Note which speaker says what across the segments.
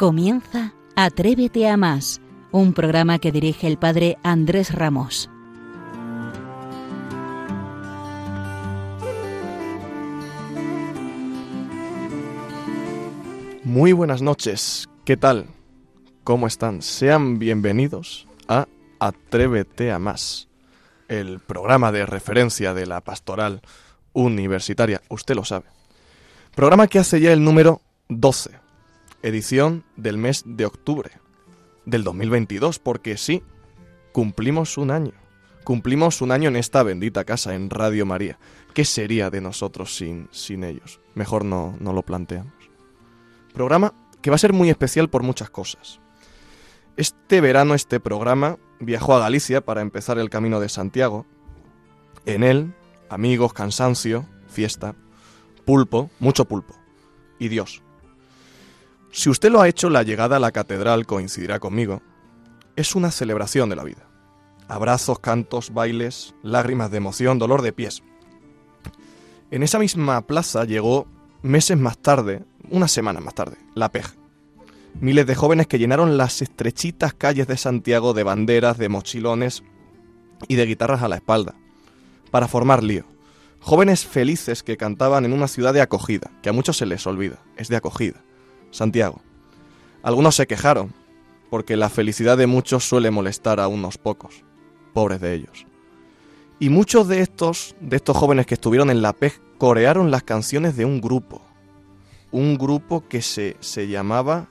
Speaker 1: Comienza Atrévete a más, un programa que dirige el padre Andrés Ramos.
Speaker 2: Muy buenas noches, ¿qué tal? ¿Cómo están? Sean bienvenidos a Atrévete a más, el programa de referencia de la pastoral universitaria, usted lo sabe. Programa que hace ya el número 12, edición del mes de octubre del 2022, porque sí, cumplimos un año. Cumplimos un año en esta bendita casa, en Radio María. ¿Qué sería de nosotros sin, sin ellos? Mejor no, no lo planteamos. Programa que va a ser muy especial por muchas cosas. Este verano este programa viajó a Galicia para empezar el camino de Santiago. En él, amigos, cansancio, fiesta, pulpo, mucho pulpo. Y Dios. Si usted lo ha hecho, la llegada a la catedral coincidirá conmigo. Es una celebración de la vida. Abrazos, cantos, bailes, lágrimas de emoción, dolor de pies. En esa misma plaza llegó meses más tarde, una semana más tarde, la PEJ. Miles de jóvenes que llenaron las estrechitas calles de Santiago de banderas, de mochilones y de guitarras a la espalda, para formar lío. Jóvenes felices que cantaban en una ciudad de acogida, que a muchos se les olvida, es de acogida Santiago. Algunos se quejaron, porque la felicidad de muchos suele molestar a unos pocos, pobres de ellos. Y muchos de estos, de estos jóvenes que estuvieron en la PEG, corearon las canciones de un grupo. Un grupo que se, se llamaba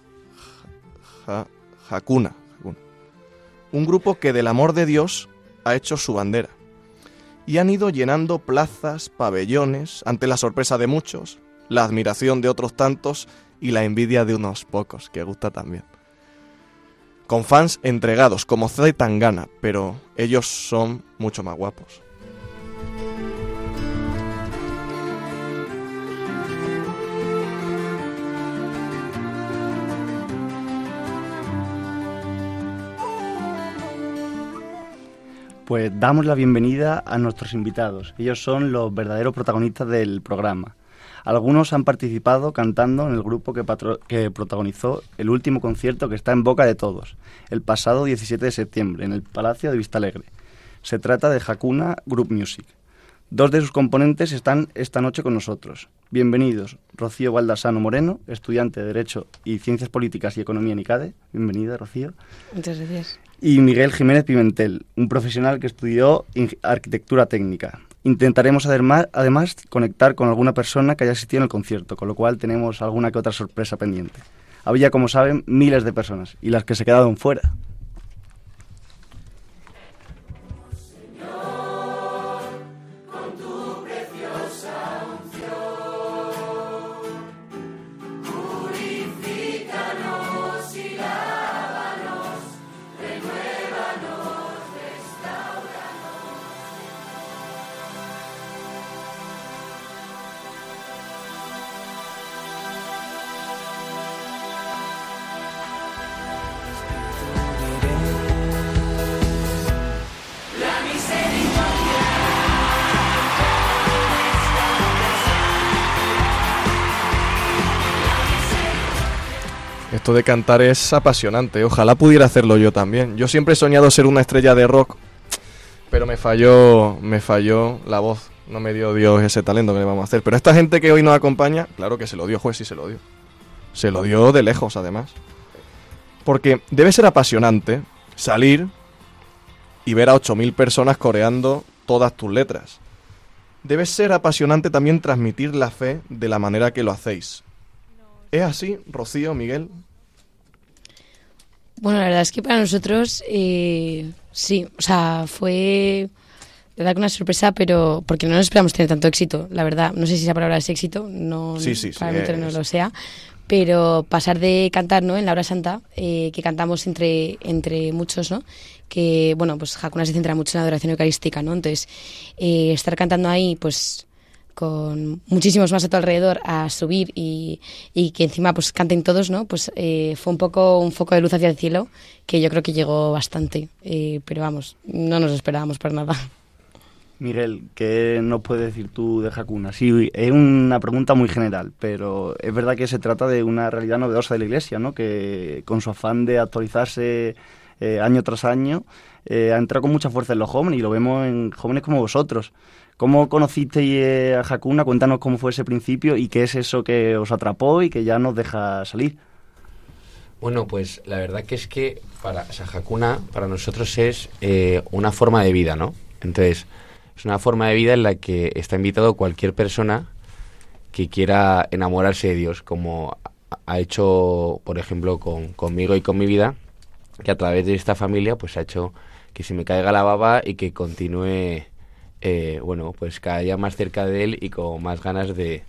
Speaker 2: Hakuna. Un grupo que del amor de Dios ha hecho su bandera. Y han ido llenando plazas, pabellones, ante la sorpresa de muchos, la admiración de otros tantos y la envidia de unos pocos, que gusta también. Con fans entregados, como Z Tangana, pero ellos son mucho más guapos.
Speaker 3: Pues damos la bienvenida a nuestros invitados. Ellos son los verdaderos protagonistas del programa. Algunos han participado cantando en el grupo que, que, protagonizó el último concierto que está en boca de todos, el pasado 17 de septiembre, en el Palacio de Vistalegre. Se trata de Hakuna Group Music. Dos de sus componentes están esta noche con nosotros. Bienvenidos, Rocío Valdasano Moreno, estudiante de Derecho y Ciencias Políticas y Economía en ICADE. Bienvenida, Rocío.
Speaker 4: Muchas gracias.
Speaker 3: Y Miguel Jiménez Pimentel, un profesional que estudió Arquitectura Técnica. Intentaremos además conectar con alguna persona que haya asistido en el concierto, con lo cual tenemos alguna que otra sorpresa pendiente. Había, como saben, miles de personas y las que se quedaron fuera.
Speaker 2: Esto de cantar es apasionante. Ojalá pudiera hacerlo yo también. Yo siempre he soñado ser una estrella de rock, pero me falló, me falló la voz. No me dio Dios ese talento que le vamos a hacer. Pero esta gente que hoy nos acompaña, claro que se lo dio, juez, sí se lo dio. Se lo dio de lejos, además. Porque debe ser apasionante salir y ver a 8.000 personas coreando todas tus letras. Debe ser apasionante también transmitir la fe de la manera que lo hacéis. ¿Es así, Rocío, Miguel?
Speaker 4: Bueno, la verdad es que para nosotros eh, sí, o sea, fue de verdad una sorpresa, pero porque no nos esperamos tener tanto éxito, la verdad. No sé si esa palabra es éxito, no,
Speaker 2: sí, sí,
Speaker 4: probablemente no lo sea, pero pasar de cantar ¿no? en la hora santa, eh, que cantamos entre, entre muchos, ¿no? que bueno, pues Hakuna se centra mucho en la adoración eucarística, ¿no? Entonces, eh, estar cantando ahí, pues con muchísimos más a tu alrededor a subir y, y que encima pues canten todos, ¿no? Pues eh, fue un poco un foco de luz hacia el cielo que yo creo que llegó bastante, eh, pero vamos, no nos esperábamos para nada.
Speaker 3: Miguel, ¿qué nos puedes decir tú de Hakuna? Sí, es una pregunta muy general, pero es verdad que se trata de una realidad novedosa de la Iglesia, ¿no? Que con su afán de actualizarse eh, año tras año eh, ha entrado con mucha fuerza en los jóvenes y lo vemos en jóvenes como vosotros. ¿Cómo conocisteis eh, a Hakuna? Cuéntanos cómo fue ese principio y qué es eso que os atrapó y que ya nos deja salir.
Speaker 5: Bueno, pues la verdad que es que para o Hakuna para nosotros es una forma de vida, ¿no? Entonces, es una forma de vida en la que está invitado cualquier persona que quiera enamorarse de Dios, como ha hecho, por ejemplo, con, conmigo y con mi vida, que a través de esta familia pues ha hecho que se me caiga la baba y que continúe, eh, bueno, pues cada día más cerca de él y con más ganas de,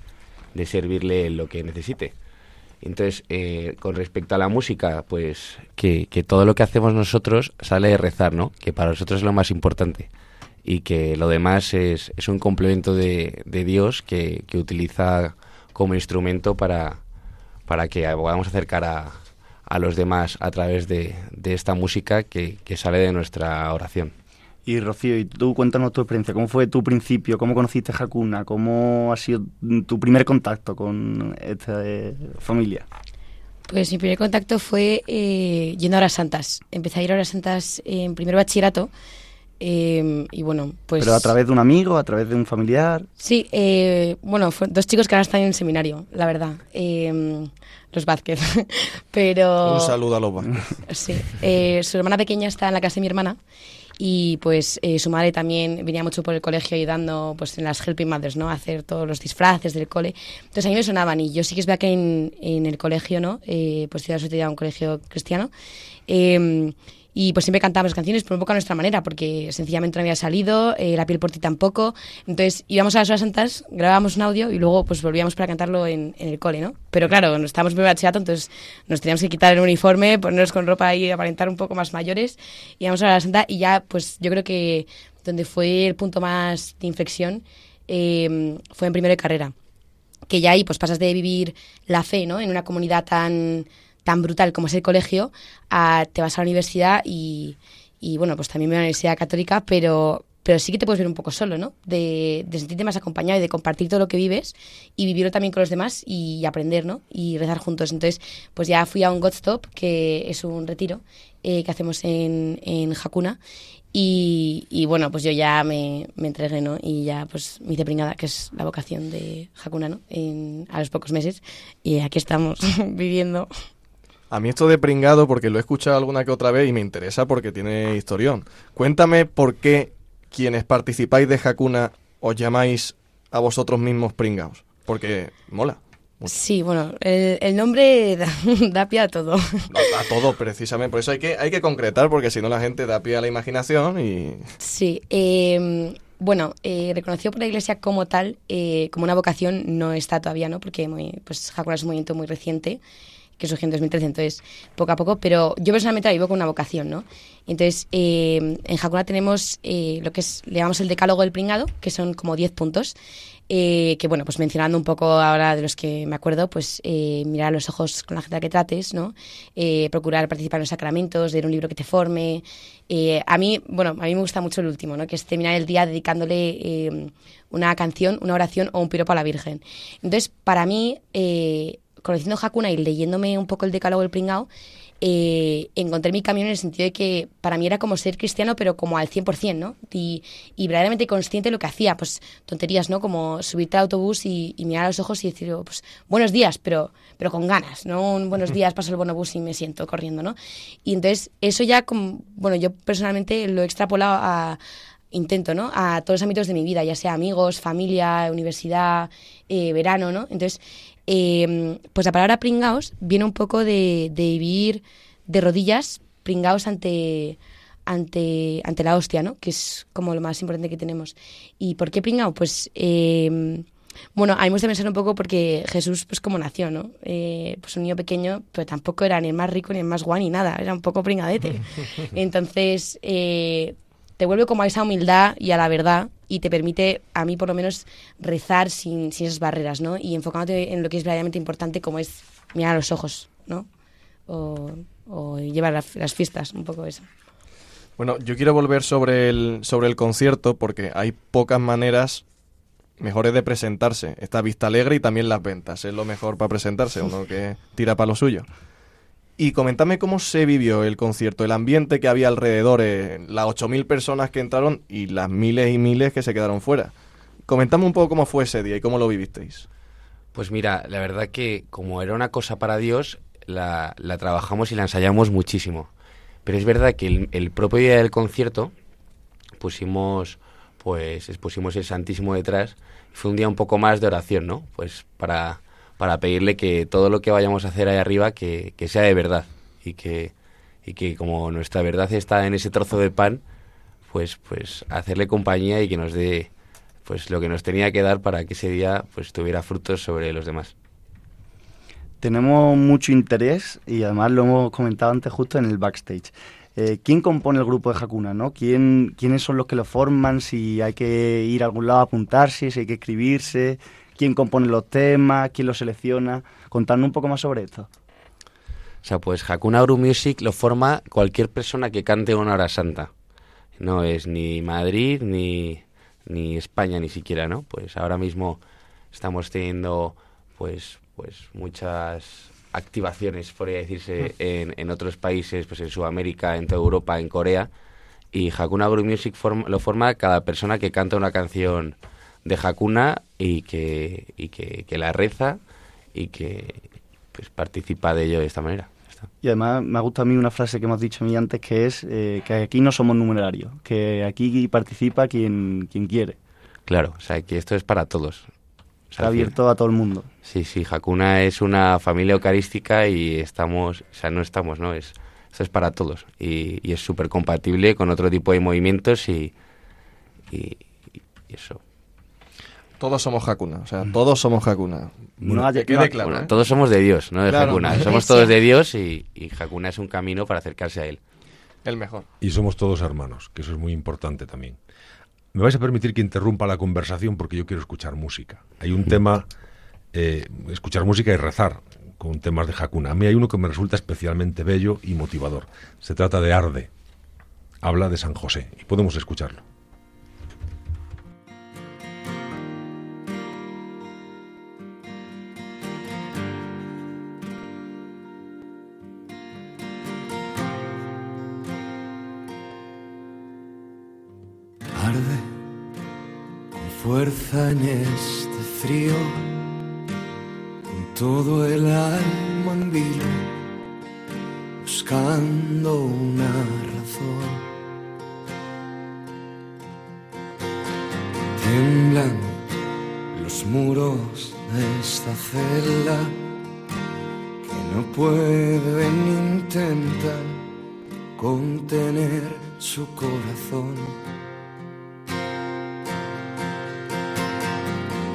Speaker 5: de servirle lo que necesite. Entonces, eh, con respecto a la música, pues que, que todo lo que hacemos nosotros sale de rezar, ¿no? Que para nosotros es lo más importante y que lo demás es, es un complemento de, de Dios que, que, utiliza como instrumento para, para que podamos acercar a, a los demás a través de, de esta música que, que, sale de nuestra oración.
Speaker 3: Y Rocío, y tú cuéntanos tu experiencia, ¿cómo fue tu principio? ¿Cómo conociste a Hakuna? ¿Cómo ha sido tu primer contacto con esta eh, familia?
Speaker 4: Pues mi primer contacto fue eh, yendo a horas santas. Empecé a ir a horas santas en primer bachillerato eh, y bueno, pues...
Speaker 3: ¿Pero a través de un amigo, a través de un familiar?
Speaker 4: Sí, eh, bueno, fue dos chicos que ahora están en el seminario, la verdad. Eh, los Vázquez. Pero...
Speaker 2: Un saludo a los Vázquez.
Speaker 4: Sí. Eh, su hermana pequeña está en la casa de mi hermana y pues eh, su madre también venía mucho por el colegio ayudando pues en las helping mothers, ¿no? A hacer todos los disfraces del cole. Entonces a mí me sonaban y yo sí que es verdad que en, en el colegio, ¿no? Eh, pues estudiado en un colegio cristiano. Eh, y pues siempre cantábamos canciones, pero un poco a nuestra manera, porque sencillamente no había salido, eh, La piel por ti tampoco. Entonces íbamos a las horas santas, grabábamos un audio y luego pues volvíamos para cantarlo en, en el cole, ¿no? Pero claro, estábamos en bachillerato, entonces nos teníamos que quitar el uniforme, ponernos con ropa y aparentar un poco más mayores. Íbamos a la santa y ya pues yo creo que donde fue el punto más de inflexión eh, fue en primero de carrera. Que ya ahí pues pasas de vivir la fe, ¿no? En una comunidad tan tan brutal como es el colegio, a, te vas a la universidad y, bueno, pues también me voy a la universidad católica, pero, pero sí que te puedes ver un poco solo, ¿no? De, sentirte más acompañado y de compartir todo lo que vives y vivirlo también con los demás y aprender, ¿no? Y rezar juntos. Entonces, pues ya fui a un God Stop, que es un retiro eh, que hacemos en, en Hakuna. Y, bueno, pues yo ya me, entregué, ¿no? Y ya pues me hice pringada, que es la vocación de Hakuna, ¿no? A los pocos meses. Y aquí estamos viviendo.
Speaker 2: A mí esto de pringado, porque lo he escuchado alguna que otra vez y me interesa porque tiene historión. Cuéntame por qué quienes participáis de Hakuna os llamáis a vosotros mismos pringados. Porque mola.
Speaker 4: Mucho. Sí, bueno, el, el nombre da, da, pie a todo.
Speaker 2: A, todo, precisamente. Por eso hay que, hay que concretar, porque si no la gente da pie a la imaginación y...
Speaker 4: Sí, eh, bueno, eh, reconocido por la Iglesia como tal, eh, como una vocación, no está todavía, ¿no? Porque muy, pues Hakuna es un movimiento muy reciente que surgió en 2013, entonces poco a poco, pero yo personalmente la vivo con una vocación, ¿no? Entonces, eh, en Hakuna tenemos eh, lo que es, le llamamos el decálogo del pringado, que son como 10 puntos, eh, que bueno, pues mencionando un poco ahora de los que me acuerdo, pues mirar a los ojos con la gente que trates, ¿no? Procurar participar en los sacramentos, leer un libro que te forme. A mí, bueno, a mí me gusta mucho el último, ¿no? Que es terminar el día dedicándole una canción, una oración o un piropo a la Virgen. Entonces, para mí, conociendo Hakuna y leyéndome un poco el decálogo del pringao, eh, encontré mi camino en el sentido de que para mí era como ser cristiano, pero como al 100%, ¿no? Y, y verdaderamente consciente de lo que hacía, pues tonterías, ¿no? Como subirte al autobús y, y, mirar a los ojos y decir, oh, pues buenos días, pero, pero con ganas, ¿no? Un buenos días, paso el bonobús y me siento corriendo, ¿no? Y entonces eso ya, como, bueno, yo personalmente lo he extrapolado a intento, ¿no? A todos los ámbitos de mi vida, ya sea amigos, familia, universidad, eh, verano, ¿no? Entonces, eh, pues la palabra pringaos viene un poco de, de vivir de rodillas, pringaos ante, ante, ante la hostia, ¿no? Que es como lo más importante que tenemos. ¿Y por qué pringao? Pues... Eh, bueno, a mí me gusta pensar un poco porque Jesús, pues como nació, ¿no? Eh, pues un niño pequeño, pero tampoco era ni el más rico ni el más guay ni nada, era un poco pringadete. Entonces, eh, te vuelve como a esa humildad y a la verdad y te permite, a mí por lo menos, rezar sin, sin esas barreras, ¿no? Y enfocándote en lo que es verdaderamente importante, como es mirar a los ojos, ¿no? O, llevar las, las fiestas, un poco eso.
Speaker 2: Bueno, yo quiero volver sobre el, sobre el concierto porque hay pocas maneras mejores de presentarse. Está Vista Alegre y también las ventas. Es lo mejor para presentarse, uno que tira para lo suyo. Y comentame cómo se vivió el concierto, el ambiente que había alrededor, eh, las 8.000 personas que entraron y las miles y miles que se quedaron fuera. Comentame un poco cómo fue ese día y cómo lo vivisteis.
Speaker 5: Pues mira, la verdad que como era una cosa para Dios, la, la trabajamos y la ensayamos muchísimo. Pero es verdad que el, el propio día del concierto pusimos pues expusimos el Santísimo detrás. Fue un día un poco más de oración, ¿no? Pues para, para pedirle que todo lo que vayamos a hacer ahí arriba, que, que sea de verdad. Y que, y que como nuestra verdad está en ese trozo de pan, pues, pues hacerle compañía y que nos dé pues lo que nos tenía que dar para que ese día pues tuviera frutos sobre los demás.
Speaker 3: Tenemos mucho interés y además lo hemos comentado antes justo en el backstage. Eh, ¿Quién compone el grupo de Hakuna? ¿no? ¿Quién, ¿Quiénes son los que lo forman? Si hay que ir a algún lado a apuntarse, si hay que escribirse, quién compone los temas, quién los selecciona. Contadnos un poco más sobre esto.
Speaker 5: O sea, pues Hakuna Group Music lo forma cualquier persona que cante una hora santa. No es ni Madrid ni, ni España ni siquiera, ¿no? Pues ahora mismo estamos teniendo pues pues muchas activaciones, podría decirse, en, en otros países, pues en Sudamérica, en toda Europa, en Corea. Y Hakuna Group Music form- lo forma cada persona que canta una canción de Hakuna y que, y que, que la reza y que pues participa de ello de esta manera.
Speaker 3: Y además me gusta a mí una frase que hemos dicho a mí antes que es eh, que aquí no somos numerarios, que aquí participa quien, quien quiere.
Speaker 5: Claro, o sea que esto es para todos. O sea,
Speaker 3: Está abierto a todo el mundo.
Speaker 5: Sí, sí, Hakuna es una familia eucarística y estamos, o sea, no estamos, ¿no? Es, esto es para todos y, y es súper compatible con otro tipo de movimientos y, y, y eso.
Speaker 2: Todos somos Hakuna, o sea, todos somos Hakuna.
Speaker 3: No
Speaker 2: que quede
Speaker 3: no-
Speaker 2: claro.
Speaker 5: Bueno,
Speaker 2: ¿eh?
Speaker 5: todos somos de Dios, no de
Speaker 2: Claro.
Speaker 5: Hakuna. Somos todos de Dios y, y Hakuna es un camino para acercarse a Él.
Speaker 2: El mejor.
Speaker 6: Y somos todos hermanos, que eso es muy importante también. Me vais a permitir que interrumpa la conversación porque yo quiero escuchar música. Hay un tema, eh, escuchar música y rezar con temas de Hakuna. A mí hay uno que me resulta especialmente bello y motivador. Se trata de Arde. Habla de San José y podemos escucharlo.
Speaker 7: Fuerza en este frío, con todo el alma en vilo, buscando una razón. Tiemblan los muros de esta celda que no pueden intentar contener su corazón.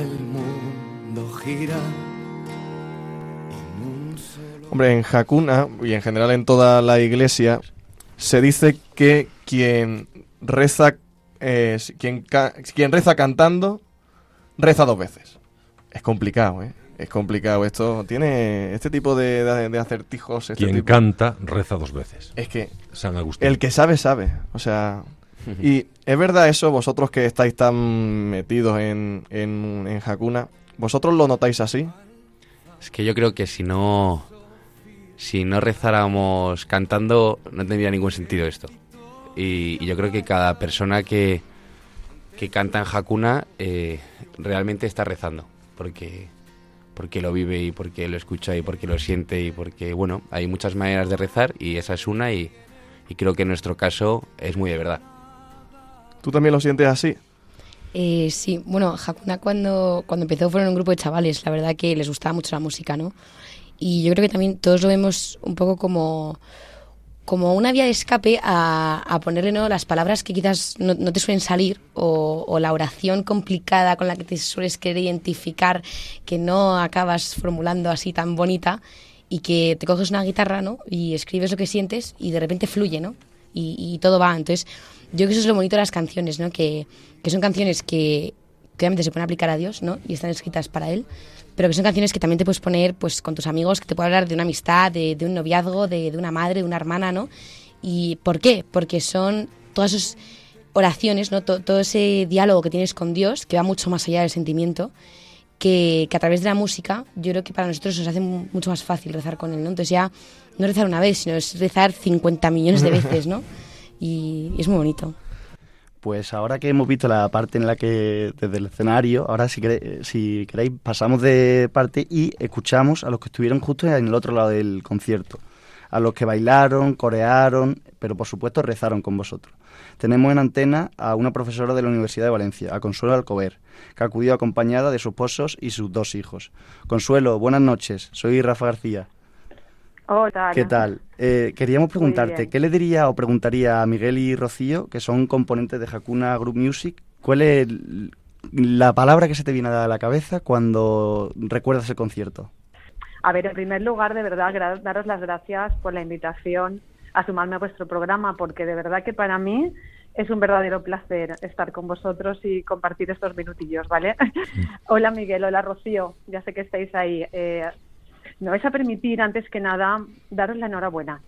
Speaker 7: El mundo gira. En un solo
Speaker 2: Hombre, en Hakuna y en general en toda la iglesia se dice que quien reza, eh, quien, ca- quien reza cantando, reza dos veces. Es complicado, ¿eh? Es complicado. Esto tiene este tipo de, de- de acertijos. Este
Speaker 6: Quien
Speaker 2: tipo-
Speaker 6: canta, reza dos veces.
Speaker 2: Es que
Speaker 6: San Agustín.
Speaker 2: el que sabe, sabe. O sea. Y es verdad eso, vosotros que estáis tan metidos en, en, en Hakuna, ¿vosotros lo notáis así?
Speaker 5: Es que yo creo que si no si no rezáramos cantando no tendría ningún sentido esto. Y, yo creo que cada persona que, que canta en Hakuna eh, realmente está rezando, porque porque lo vive y porque lo escucha y porque lo siente y porque, bueno, hay muchas maneras de rezar y esa es una y, y creo que en nuestro caso es muy de verdad.
Speaker 2: ¿Tú también lo sientes así?
Speaker 4: Eh, sí, bueno, Hakuna cuando, cuando empezó fueron un grupo de chavales, la verdad que les gustaba mucho la música, ¿no? Y yo creo que también todos lo vemos un poco como, como una vía de escape a, a ponerle ¿no? las palabras que quizás no, no te suelen salir o, o, la oración complicada con la que te sueles querer identificar que no acabas formulando así tan bonita y que te coges una guitarra ¿no? y escribes lo que sientes y de repente fluye, ¿no? Y, y todo va. Entonces, yo creo que eso es lo bonito de las canciones, ¿no? Que, que son canciones que, que obviamente se pueden aplicar a Dios, ¿no? Y están escritas para Él, pero que son canciones que también te puedes poner pues con tus amigos, que te pueden hablar de una amistad, de, de un noviazgo, de, de, una madre, de una hermana, ¿no? ¿Y por qué? Porque son todas esas oraciones, ¿no? Todo, todo ese diálogo que tienes con Dios, que va mucho más allá del sentimiento, que, que, a través de la música yo creo que para nosotros nos hace mucho más fácil rezar con Él, ¿no? Entonces ya no rezar una vez, sino es rezar 50 millones de veces, ¿no? Y, y es muy bonito.
Speaker 3: Pues ahora que hemos visto la parte en la que desde el escenario, ahora si queréis, si queréis pasamos de parte y escuchamos a los que estuvieron justo en el otro lado del concierto, a los que bailaron, corearon, pero por supuesto rezaron con vosotros. Tenemos en antena a una profesora de la Universidad de Valencia, a Consuelo Alcover, que acudió acompañada de sus esposos y sus dos hijos. Consuelo, buenas noches, soy Rafa García.
Speaker 8: Hola.
Speaker 3: ¿Qué tal? Eh, queríamos preguntarte, ¿qué le diría o preguntaría a Miguel y Rocío, que son componentes de Hakuna Group Music, cuál es la palabra que se te viene a la cabeza cuando recuerdas el concierto?
Speaker 8: A ver, en primer lugar, de verdad, daros las gracias por la invitación a sumarme a vuestro programa, porque de verdad que para mí es un verdadero placer estar con vosotros y compartir estos minutillos, ¿vale? hola Miguel, hola Rocío, ya sé que estáis ahí. Eh, me vais a permitir, antes que nada, daros la enhorabuena.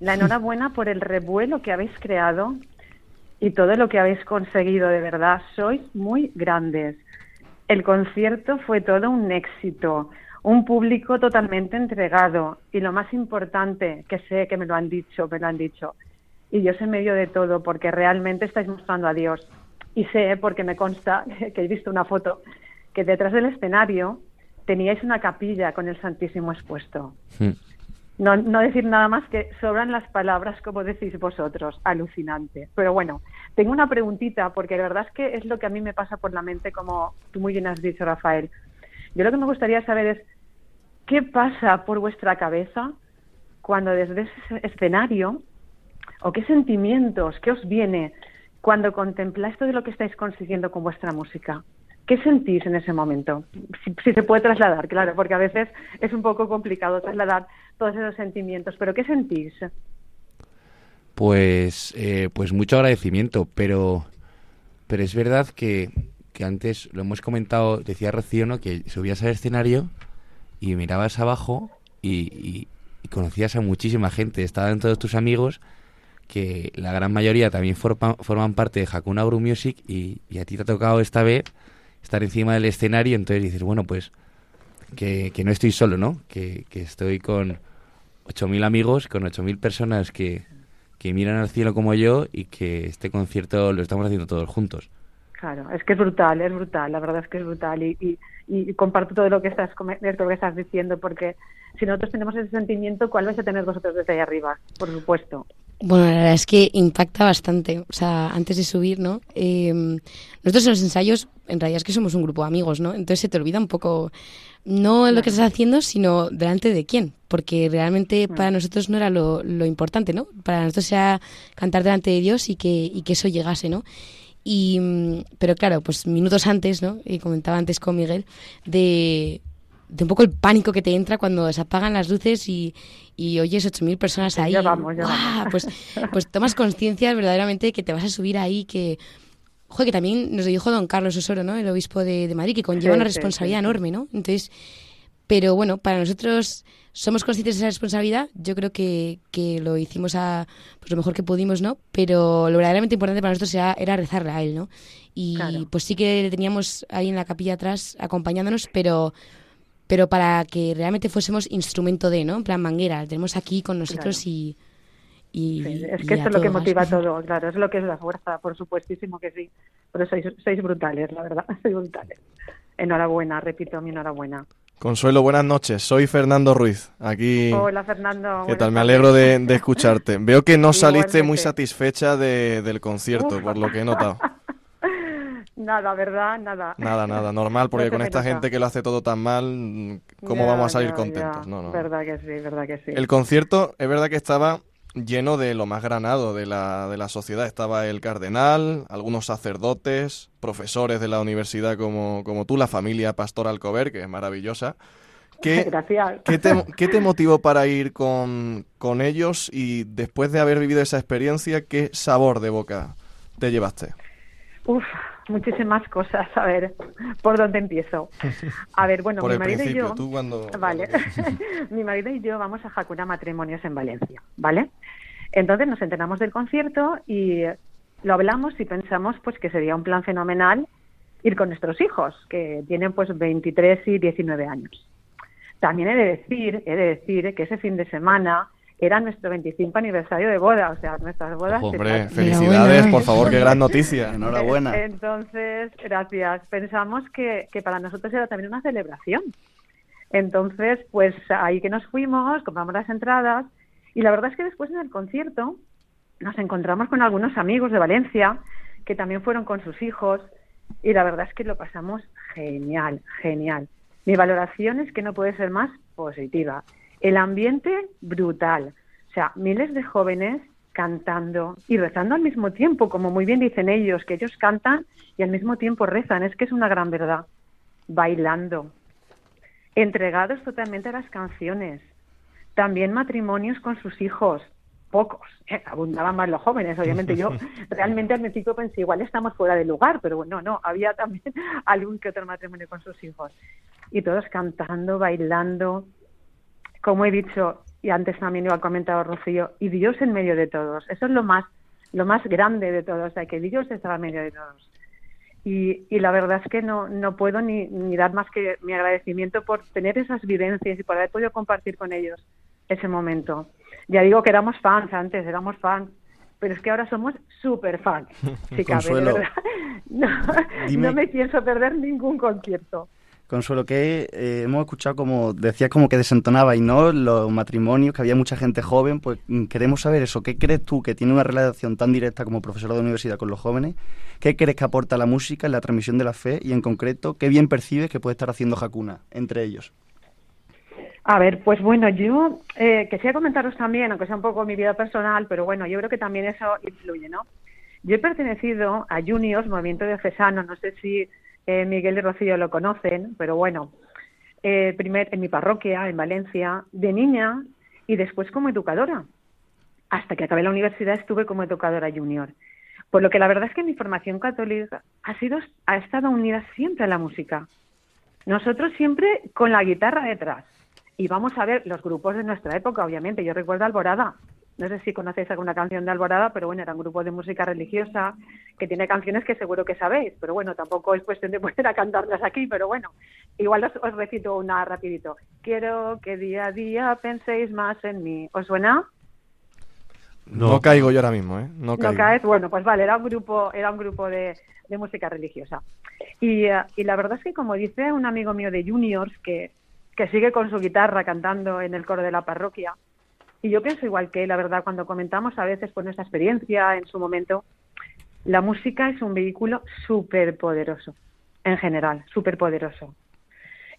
Speaker 8: La enhorabuena por el revuelo que habéis creado y todo lo que habéis conseguido, de verdad. Sois muy grandes. El concierto fue todo un éxito, un público totalmente entregado y lo más importante, que sé que me lo han dicho, me lo han dicho, y yo sé en medio de todo porque realmente estáis mostrando a Dios. Y sé, porque me consta, que he visto una foto, que detrás del escenario teníais una capilla con el Santísimo expuesto.
Speaker 5: Hmm.
Speaker 8: No, no, decir nada más que sobran las palabras como decís vosotros, alucinante. Pero bueno, tengo una preguntita, porque la verdad es que es lo que a mí me pasa por la mente, como tú muy bien has dicho, Rafael. Yo lo que me gustaría saber es, ¿qué pasa por vuestra cabeza cuando desde ese escenario, o qué sentimientos, qué os viene cuando contempláis todo lo que estáis consiguiendo con vuestra música? ¿Qué sentís en ese momento? Si, se puede trasladar, claro, porque a veces es un poco complicado trasladar todos esos sentimientos, pero ¿qué sentís?
Speaker 5: Pues, eh, pues mucho agradecimiento, pero, pero es verdad que, que antes lo hemos comentado, decía Rocío, ¿no? que subías al escenario y mirabas abajo y, y, y conocías a muchísima gente, estaban todos tus amigos que la gran mayoría también forman, parte de Hakuna Group Music y a ti te ha tocado esta vez estar encima del escenario, entonces dices, bueno, pues que, que no estoy solo, ¿no? Que, que estoy con 8.000 amigos, con 8.000 personas que, que miran al cielo como yo y que este concierto lo estamos haciendo todos juntos.
Speaker 8: Claro, es que es brutal, es brutal, la verdad es que es brutal y, y, y comparto todo lo que estás lo que estás diciendo porque si nosotros tenemos ese sentimiento, ¿cuál vais a tener vosotros desde ahí arriba? Por supuesto.
Speaker 4: Bueno, la verdad es que impacta bastante. O sea, antes de subir, ¿no? Eh, nosotros en los ensayos, en realidad es que somos un grupo de amigos, ¿no? Entonces se te olvida un poco, no lo que estás haciendo, sino delante de quién. Porque realmente para nosotros no era lo, lo, importante, ¿no? Para nosotros era cantar delante de Dios y que, y que eso llegase, ¿no? Y, pero claro, pues minutos antes, ¿no? Y comentaba antes con Miguel, de, de un poco el pánico que te entra cuando se apagan las luces y, y oyes 8.000 personas ahí.
Speaker 8: Ya vamos, ya vamos.
Speaker 4: Pues, pues tomas conciencia verdaderamente que te vas a subir ahí, que, joder, que también nos lo dijo don Carlos Osoro, ¿no? El obispo de, de Madrid, que conlleva sí, una responsabilidad sí, sí, enorme, ¿no? Entonces, pero bueno, para nosotros somos conscientes de esa responsabilidad. Yo creo que, que lo hicimos a pues, lo mejor que pudimos, ¿no? Pero lo verdaderamente importante para nosotros era, era rezarle a él, ¿no? Y claro. pues sí que le teníamos ahí en la capilla atrás acompañándonos, pero pero para que realmente fuésemos instrumento de, ¿no? En plan manguera, tenemos aquí con nosotros
Speaker 8: claro.
Speaker 4: y, y,
Speaker 8: sí, es que eso es lo que motiva más. todo, claro, es lo que es la fuerza, por supuestísimo que sí. Pero sois, sois brutales, la verdad, sois brutales. Enhorabuena, repito, mi enhorabuena.
Speaker 2: Consuelo, buenas noches. Soy Fernando Ruiz. Aquí.
Speaker 8: Hola, Fernando.
Speaker 2: ¿Qué tal? Me alegro de, de, escucharte. Veo que no saliste muy satisfecha de, del concierto, Uf. por lo que he notado.
Speaker 8: Nada, ¿verdad? Nada.
Speaker 2: Nada, nada, normal, porque
Speaker 8: No
Speaker 2: con esta
Speaker 8: nota.
Speaker 2: gente que lo hace todo tan mal, ¿cómo
Speaker 8: Ya,
Speaker 2: vamos a salir
Speaker 8: ya,
Speaker 2: contentos?
Speaker 8: ya.
Speaker 2: No, no.
Speaker 8: Verdad que sí, verdad que sí.
Speaker 2: El concierto es verdad que estaba lleno de lo más granado de la, de la sociedad. Estaba el cardenal, algunos sacerdotes, profesores de la universidad como, como tú, la familia Pastor Alcover, que es maravillosa. ¿Qué,
Speaker 8: Gracias.
Speaker 2: qué te, qué te motivó para ir con, con ellos y después de haber vivido esa experiencia, qué sabor de boca te llevaste?
Speaker 8: Uf, muchísimas cosas. A ver, ¿por dónde empiezo? A ver, bueno,
Speaker 2: Por
Speaker 8: mi marido y yo...
Speaker 2: tú cuando...
Speaker 8: Vale. mi marido y yo vamos a Hakuna Matrimonios en Valencia, ¿vale? Entonces nos enteramos del concierto y lo hablamos y pensamos pues que sería un plan fenomenal ir con nuestros hijos, que tienen pues 23 y 19 años. También he de decir, he de decir que ese fin de semana era nuestro 25 aniversario de boda, o sea, nuestras bodas
Speaker 2: Ojo, hombre, felicidades, por favor, qué gran noticia.
Speaker 3: Enhorabuena.
Speaker 8: entonces, gracias. Pensamos que, que para nosotros era también una celebración. Entonces, pues ahí que nos fuimos, compramos las entradas y la verdad es que después en el concierto nos encontramos con algunos amigos de Valencia que también fueron con sus hijos y la verdad es que lo pasamos genial, genial. Mi valoración es que no puede ser más positiva. El ambiente brutal. O sea, miles de jóvenes cantando y rezando al mismo tiempo, como muy bien dicen ellos, que ellos cantan y al mismo tiempo rezan. Es que es una gran verdad. Bailando. Entregados totalmente a las canciones. También matrimonios con sus hijos. Pocos. ¿eh? Abundaban más los jóvenes, obviamente. Yo realmente al principio pensé, igual estamos fuera de lugar, pero bueno, no, había también algún que otro matrimonio con sus hijos. Y todos cantando, bailando. Como he dicho, y antes también lo ha comentado Rocío, y Dios en medio de todos. Eso es lo más, lo más grande de todo, o sea, que Dios estaba en medio de todos. Y, y la verdad es que no, no puedo ni, ni dar más que mi agradecimiento por tener esas vivencias y por haber podido compartir con ellos ese momento. Ya digo que éramos fans antes, éramos fans, pero es que ahora somos súper fans. Si cabe, no me pienso perder ningún concierto.
Speaker 3: Consuelo, que eh, hemos escuchado como decías como que desentonaba y no los matrimonios, que había mucha gente joven, pues mm, queremos saber eso. ¿Qué crees tú que tiene una relación tan directa como profesor de universidad con los jóvenes? ¿Qué crees que aporta la música en la transmisión de la fe y en concreto qué bien percibes que puede estar haciendo Hakuna entre ellos?
Speaker 8: A ver, pues bueno, yo eh, quisiera comentaros también, aunque sea un poco mi vida personal, pero bueno, yo creo que también eso influye, ¿no? Yo he pertenecido a Juniors, Movimiento Diocesano, no sé si eh, Miguel y Rocío lo conocen, pero bueno, eh, primer, en mi parroquia, en Valencia, de niña y después como educadora. Hasta que acabé la universidad estuve como educadora junior. Por lo que la verdad es que mi formación católica ha, sido, ha estado unida siempre a la música. Nosotros siempre con la guitarra detrás. Y vamos a ver los grupos de nuestra época, obviamente. Yo recuerdo Alborada. No sé si conocéis alguna canción de Alborada, pero bueno, era un grupo de música religiosa que tiene canciones que seguro que sabéis. Pero bueno, tampoco es cuestión de poner a cantarlas aquí, pero bueno, igual os, os recito una rapidito. Quiero que día a día penséis más en mí. ¿Os suena?
Speaker 2: No, caigo yo ahora mismo, ¿eh? No
Speaker 8: caes, bueno, pues vale, era un grupo, era un grupo de, de música religiosa. Y, eh, y la verdad es que como dice un amigo mío de Juniors, que, que sigue con su guitarra cantando en el coro de la parroquia, y yo pienso igual que la verdad, cuando comentamos a veces por nuestra experiencia en su momento, la música es un vehículo súper poderoso, en general, súper poderoso.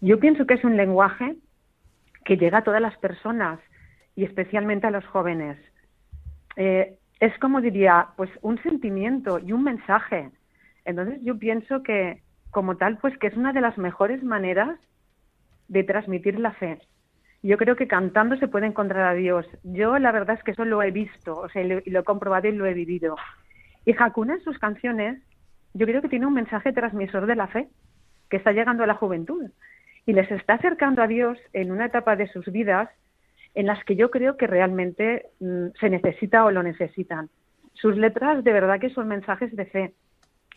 Speaker 8: Yo pienso que es un lenguaje que llega a todas las personas y especialmente a los jóvenes. Eh, es como diría, pues un sentimiento y un mensaje. Entonces yo pienso que como tal, pues que es una de las mejores maneras de transmitir la fe. Yo creo que cantando se puede encontrar a Dios. Yo la verdad es que eso lo he visto, o sea, lo, he comprobado y lo he vivido. Y Hakuna en sus canciones, yo creo que tiene un mensaje transmisor de la fe, que está llegando a la juventud y les está acercando a Dios en una etapa de sus vidas en las que yo creo que realmente mm, se necesita o lo necesitan. Sus letras de verdad que son mensajes de fe.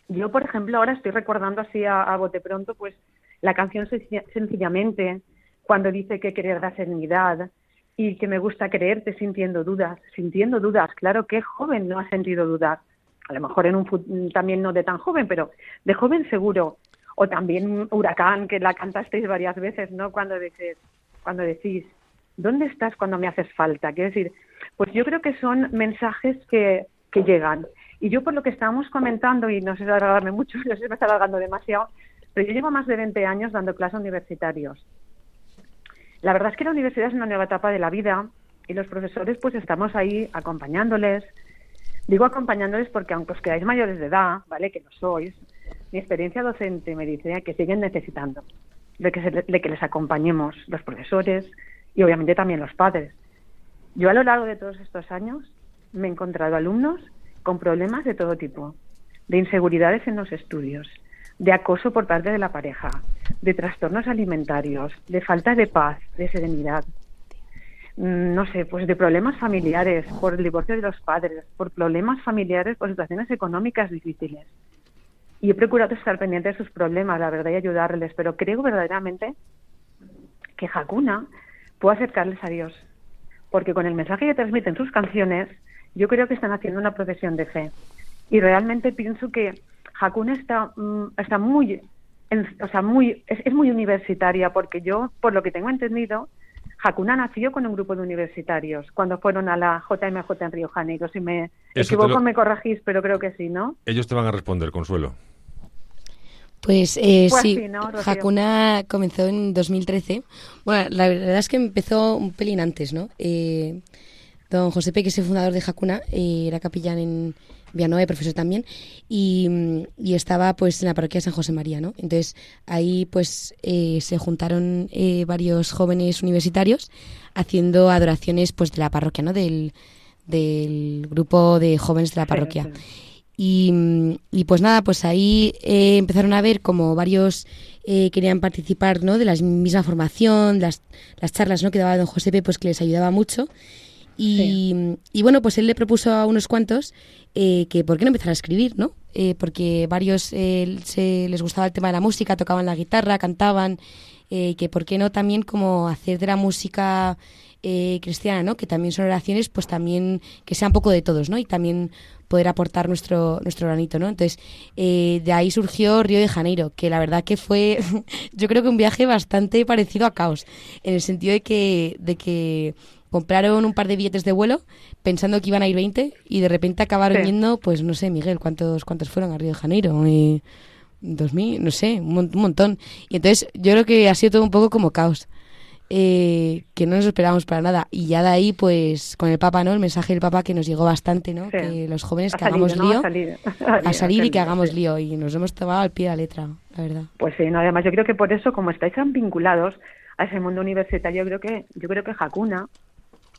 Speaker 8: Yo, por ejemplo, ahora estoy recordando así a, a bote pronto, pues la canción Sencilla- sencillamente, cuando dice que querer da serenidad y que me gusta creerte sintiendo dudas, sintiendo dudas. Claro, que joven no ha sentido dudas. A lo mejor en un también no de tan joven, pero de joven seguro. O también Huracán, que la cantasteis varias veces, ¿no? Cuando dices, cuando decís, ¿dónde estás cuando me haces falta? Quiero decir, pues yo creo que son mensajes que, que llegan Y yo por lo que estábamos comentando, y no sé alargarme mucho, no sé si me está alargando demasiado, pero yo llevo más de 20 años dando clases universitarios. La verdad es que la universidad es una nueva etapa de la vida y los profesores pues estamos ahí acompañándoles. Digo acompañándoles porque aunque os quedáis mayores de edad, ¿vale? Que no sois, mi experiencia docente me dice que siguen necesitando de que, se- de que les acompañemos los profesores y obviamente también los padres. Yo a lo largo de todos estos años me he encontrado alumnos con problemas de todo tipo, de inseguridades en los estudios, de acoso por parte de la pareja, de trastornos alimentarios, de falta de paz, de serenidad, mm, no sé, pues de problemas familiares, por el divorcio de los padres, por problemas familiares, por situaciones económicas difíciles. Y he procurado estar pendiente de sus problemas, la verdad, y ayudarles, pero creo verdaderamente que Hakuna puede acercarles a Dios, porque con el mensaje que transmiten sus canciones, yo creo que están haciendo una profesión de fe. Y realmente pienso que Hakuna está, mm, está muy, en- o sea, muy, es, es muy universitaria, porque yo, por lo que tengo entendido, Hakuna nació con un grupo de universitarios cuando fueron a la JMJ en Río Janeiro. Si me
Speaker 6: Eso
Speaker 8: equivoco,
Speaker 6: lo-
Speaker 8: me corregís, pero creo que sí, ¿no?
Speaker 6: Ellos te van a responder, Consuelo.
Speaker 4: Pues, eh,
Speaker 8: Pues
Speaker 4: sí,
Speaker 8: sí, ¿no?
Speaker 4: Hakuna comenzó en 2013. Bueno, la verdad es que empezó un pelín antes, ¿no? Eh, don Josepe, que es el fundador de Hakuna, eh, era capellán en Villanueva, profesor también, y, y estaba pues en la parroquia de San José María, ¿no? Entonces ahí pues eh, se juntaron eh, varios jóvenes universitarios haciendo adoraciones pues de la parroquia, ¿no? Del, del grupo de jóvenes de la parroquia.
Speaker 8: sí.
Speaker 4: Y, y pues nada, pues ahí eh, empezaron a ver como varios eh, querían participar ¿no? de la misma formación, las, las charlas ¿no? que daba don Josepe, pues que les ayudaba mucho. Y, y bueno, pues él le propuso a unos cuantos eh, que por qué no empezar a escribir, ¿no? Eh, porque varios eh, se, les gustaba el tema de la música, tocaban la guitarra, cantaban, eh, que por qué no también como hacer de la música eh, cristiana, ¿no? Que también son oraciones, pues también que sea un poco de todos, ¿no? Y también poder aportar nuestro nuestro granito, ¿no? Entonces, eh, de ahí surgió Río de Janeiro, que la verdad que fue, yo creo que un viaje bastante parecido a Caos, en el sentido de que, de que compraron un par de billetes de vuelo pensando que iban a ir 20 y de repente acabaron
Speaker 8: Sí.
Speaker 4: yendo, pues no sé, Miguel, ¿cuántos cuántos fueron a Río de Janeiro? Eh, 2000, no sé, un, un montón. Y entonces yo creo que ha sido todo un poco como caos, eh, que no nos esperábamos para nada. Y ya de ahí, pues, con el Papa, ¿no? El mensaje del Papa que nos llegó bastante, ¿no?
Speaker 8: Sí.
Speaker 4: Que los jóvenes
Speaker 8: Ha
Speaker 4: que hagamos lío,
Speaker 8: Ha salido.
Speaker 4: a salir y que
Speaker 8: Ha
Speaker 4: hagamos lío. Y nos hemos tomado al pie de la letra, la verdad.
Speaker 8: Pues sí, no, además yo creo que por eso, como estáis tan vinculados a ese mundo universitario, yo creo que, yo creo que Hakuna,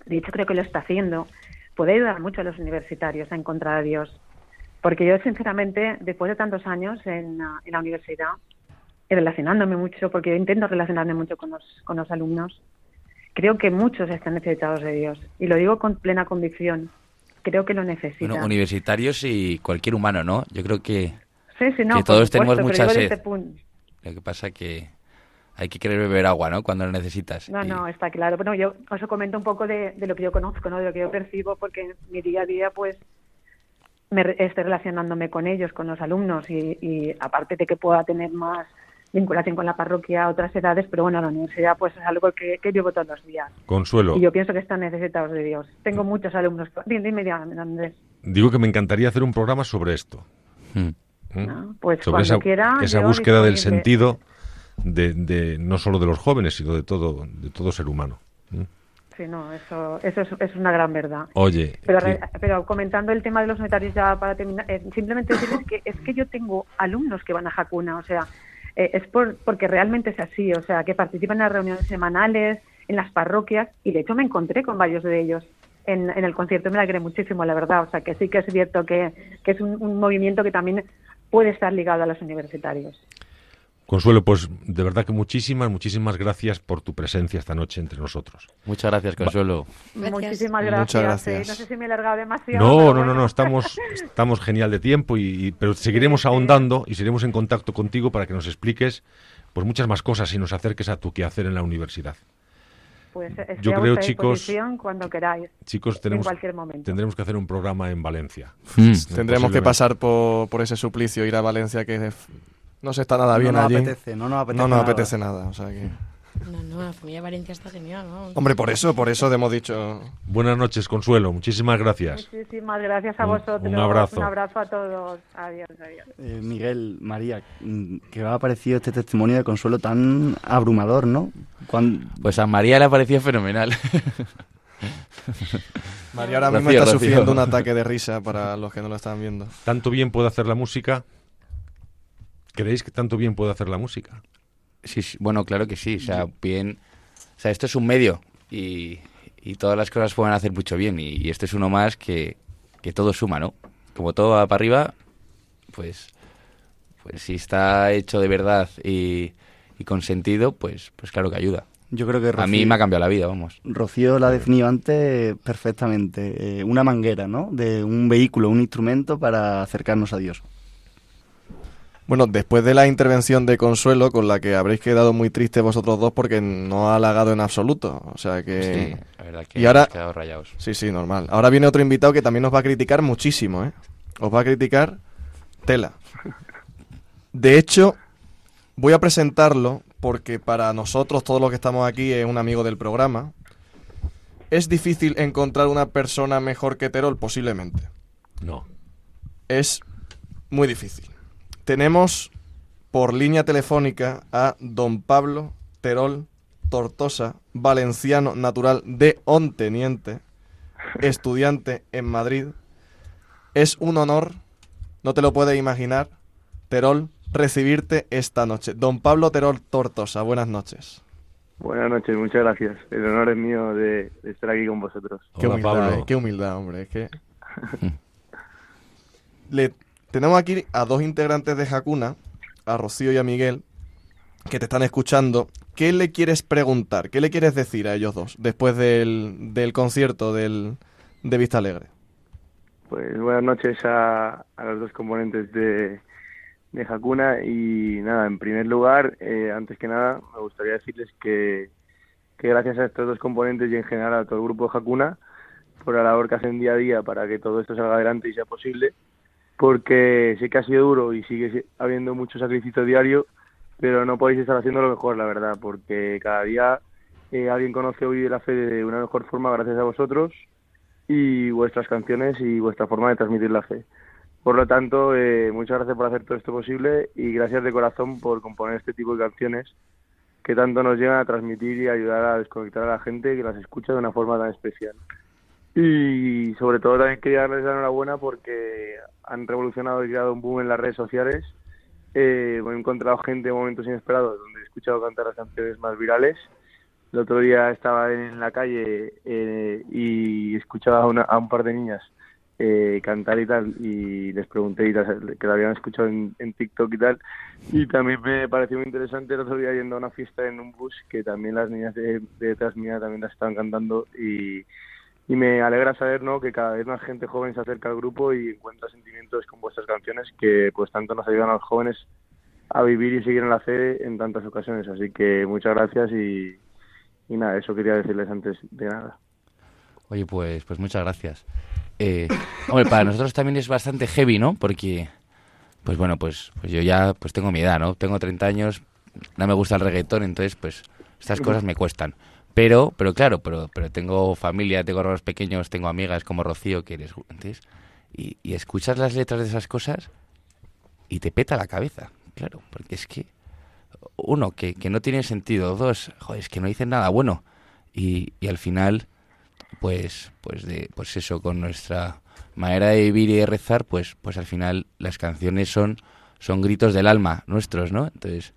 Speaker 8: de hecho creo que lo está haciendo, puede ayudar mucho a los universitarios a encontrar a Dios. Porque yo, sinceramente, después de tantos años en, la- en la universidad, y relacionándome mucho, porque yo intento relacionarme mucho con los, con los alumnos, creo que muchos están necesitados de Dios. Y lo digo con plena convicción. Creo que lo necesitan.
Speaker 9: Bueno, universitarios y cualquier humano, ¿no? Yo creo que
Speaker 8: sí, sí, no,
Speaker 9: que
Speaker 8: por
Speaker 9: todos tenemos
Speaker 8: supuesto,
Speaker 9: mucha
Speaker 8: pero digo
Speaker 9: sed.
Speaker 8: desde este
Speaker 9: lo que pasa que hay que querer beber agua, ¿no? Cuando lo necesitas.
Speaker 8: No,
Speaker 9: Y-
Speaker 8: no, está claro. Bueno, yo os comento un poco de, de lo que yo conozco, ¿no? De lo que yo percibo, porque en mi día a día, pues, me re- estoy relacionándome con ellos, con los alumnos, y, y aparte de que pueda tener más vinculación con la parroquia a otras edades, pero bueno, la universidad, pues, es algo que, que vivo todos los días.
Speaker 6: Consuelo,
Speaker 8: Y yo pienso que están necesitados de Dios. Tengo muchos alumnos. Dime, dime, dime, Andrés.
Speaker 6: digo que me encantaría hacer un programa sobre esto.
Speaker 9: Mm.
Speaker 6: ¿eh?
Speaker 8: No, pues
Speaker 6: sobre
Speaker 8: cuando
Speaker 6: esa,
Speaker 8: quiera,
Speaker 6: esa
Speaker 8: yo
Speaker 6: búsqueda del sentido de, de- no solo de los jóvenes, sino de todo, de todo ser humano. ¿eh?
Speaker 8: Sí, no, eso, eso es, es una gran verdad.
Speaker 6: Oye,
Speaker 8: Pero,
Speaker 6: que-
Speaker 8: pero comentando el tema de los unitarios ya para terminar, eh, simplemente decirles que es que yo tengo alumnos que van a Hakuna, o sea, eh, es por, porque realmente es así, o sea, que participan en las reuniones semanales, en las parroquias, y de hecho me encontré con varios de ellos en, en el concierto, me alegré muchísimo, la verdad, o sea, que sí que es cierto que, que es un, un movimiento que también puede estar ligado a los universitarios.
Speaker 6: Consuelo, pues de verdad que muchísimas, muchísimas gracias por tu presencia esta noche entre nosotros.
Speaker 5: Muchas gracias, Consuelo.
Speaker 4: Gracias.
Speaker 8: Muchísimas
Speaker 2: Muchas
Speaker 8: gracias.
Speaker 2: gracias.
Speaker 8: eh, no sé si me he alargado demasiado.
Speaker 6: No, no, no,
Speaker 8: bueno.
Speaker 6: no, estamos, estamos genial de tiempo, y, y- pero seguiremos ahondando y seguiremos en contacto contigo para que nos expliques pues muchas más cosas y nos acerques a tu quehacer en la universidad.
Speaker 8: Pues estoy
Speaker 6: Yo
Speaker 8: a
Speaker 6: creo, chicos,
Speaker 8: disposición cuando queráis.
Speaker 6: Chicos,
Speaker 8: en
Speaker 6: tenemos,
Speaker 8: cualquier momento.
Speaker 6: tendremos que hacer un programa en Valencia.
Speaker 5: Mm.
Speaker 2: Tendremos que pasar por, por ese suplicio, ir a Valencia, que no se está nada bien
Speaker 3: no nos
Speaker 2: allí.
Speaker 3: apetece, no nos apetece
Speaker 2: no nos
Speaker 3: nada.
Speaker 2: apetece nada. O sea que...
Speaker 4: No, no, la familia Valencia está genial, ¿no?
Speaker 2: Hombre, por eso, por eso hemos dicho...
Speaker 6: Buenas noches, Consuelo. Muchísimas gracias.
Speaker 8: Muchísimas gracias a
Speaker 6: Un-
Speaker 8: vosotros.
Speaker 6: un abrazo.
Speaker 8: Un abrazo a todos. Adiós, adiós.
Speaker 3: Eh, Miguel, María, ¿qué os ha parecido este testimonio de consuelo tan abrumador, no?
Speaker 5: Pues a María le ha parecido fenomenal.
Speaker 2: María ahora mismo está sufriendo un ataque de risa para los que no lo están viendo.
Speaker 6: ¿Tanto bien puede hacer la música? ¿Creéis que tanto bien puede hacer la música?
Speaker 5: Sí, sí, bueno, claro que sí. O sea, bien. O sea, esto es un medio y, y todas las cosas pueden hacer mucho bien. Y, y este es uno más que, que todo suma, ¿no? Como todo va para arriba, pues, pues si está hecho de verdad y, y con sentido, pues, pues claro que ayuda.
Speaker 3: Yo creo que
Speaker 5: A mí me ha cambiado la vida, vamos.
Speaker 3: Rocío la ha definido antes perfectamente. eh, una manguera, ¿no? De un vehículo, un instrumento para acercarnos a Dios.
Speaker 2: Bueno, después de la intervención de Consuelo, con la que habréis quedado muy tristes vosotros dos porque no ha halagado en absoluto. O sea que...
Speaker 5: Sí, la verdad que
Speaker 2: y ahora...
Speaker 5: quedado rayados.
Speaker 2: Sí, sí, normal. Ahora viene otro invitado que también nos va a criticar muchísimo, ¿eh? Os va a criticar tela. De hecho, voy a presentarlo porque para nosotros, todos los que estamos aquí, es un amigo del programa. ¿Es difícil encontrar una persona mejor que Terol? Posiblemente.
Speaker 6: No.
Speaker 2: Es muy difícil. Tenemos por línea telefónica a don Pablo Terol Tortosa, valenciano natural de Onteniente, estudiante en Madrid. Es un honor, no te lo puedes imaginar, Terol, recibirte esta noche. Don Pablo Terol Tortosa, buenas noches.
Speaker 10: Buenas noches, muchas gracias. El honor es mío de, de estar aquí con vosotros.
Speaker 2: Qué
Speaker 6: Hola,
Speaker 2: humildad,
Speaker 6: Pablo.
Speaker 2: eh, qué humildad, hombre. Es que... Le, tenemos aquí a dos integrantes de Hakuna, a Rocío y a Miguel, que te están escuchando. ¿Qué le quieres preguntar? ¿Qué le quieres decir a ellos dos después del, del concierto del, de Vista Alegre?
Speaker 10: Pues buenas noches a, a los dos componentes de, de Hakuna y nada, en primer lugar, eh, antes que nada, me gustaría decirles que, que gracias a estos dos componentes y en general a todo el grupo de Hakuna por la labor que hacen día a día para que todo esto salga adelante y sea posible, porque sé que ha sido duro y sigue si- habiendo mucho sacrificio diario, pero no podéis estar haciendo lo mejor, la verdad, porque cada día eh, alguien conoce hoy la fe de una mejor forma gracias a vosotros y vuestras canciones y vuestra forma de transmitir la fe. Por lo tanto, eh, muchas gracias por hacer todo esto posible y gracias de corazón por componer este tipo de canciones que tanto nos llegan a transmitir y ayudar a desconectar a la gente que las escucha de una forma tan especial. Y sobre todo también quería darles la enhorabuena porque han revolucionado y creado un boom en las redes sociales. Eh, he encontrado gente en momentos inesperados donde he escuchado cantar las canciones más virales. El otro día estaba en la calle eh, y escuchaba a, un par de niñas eh, cantar y tal y les pregunté y que la habían escuchado en, TikTok y tal y también me pareció muy interesante el otro día yendo a una fiesta en un bus que también las niñas de, de detrás mía también las estaban cantando y, y me alegra saber ¿no? que cada vez más gente joven se acerca al grupo y encuentra sentimientos con vuestras canciones que pues tanto nos ayudan a los jóvenes a vivir y seguir en la fe en tantas ocasiones así que muchas gracias y, y nada eso quería decirles antes de nada
Speaker 5: Oye, pues, pues muchas gracias. Eh, hombre, para nosotros también es bastante heavy, ¿no? Porque, pues bueno, pues, pues yo ya pues tengo mi edad, ¿no? Tengo 30 años, no me gusta el reggaetón, entonces pues estas cosas me cuestan. Pero, pero claro, pero, pero tengo familia, tengo hermanos pequeños, tengo amigas como Rocío, que eres antes, y, y escuchas las letras de esas cosas y te peta la cabeza, claro, porque es que, uno, que, que no tiene sentido, dos, joder, es que no dicen nada bueno, y, y al final pues pues de pues eso con nuestra manera de vivir y de rezar pues pues al final las canciones son son gritos del alma nuestros no entonces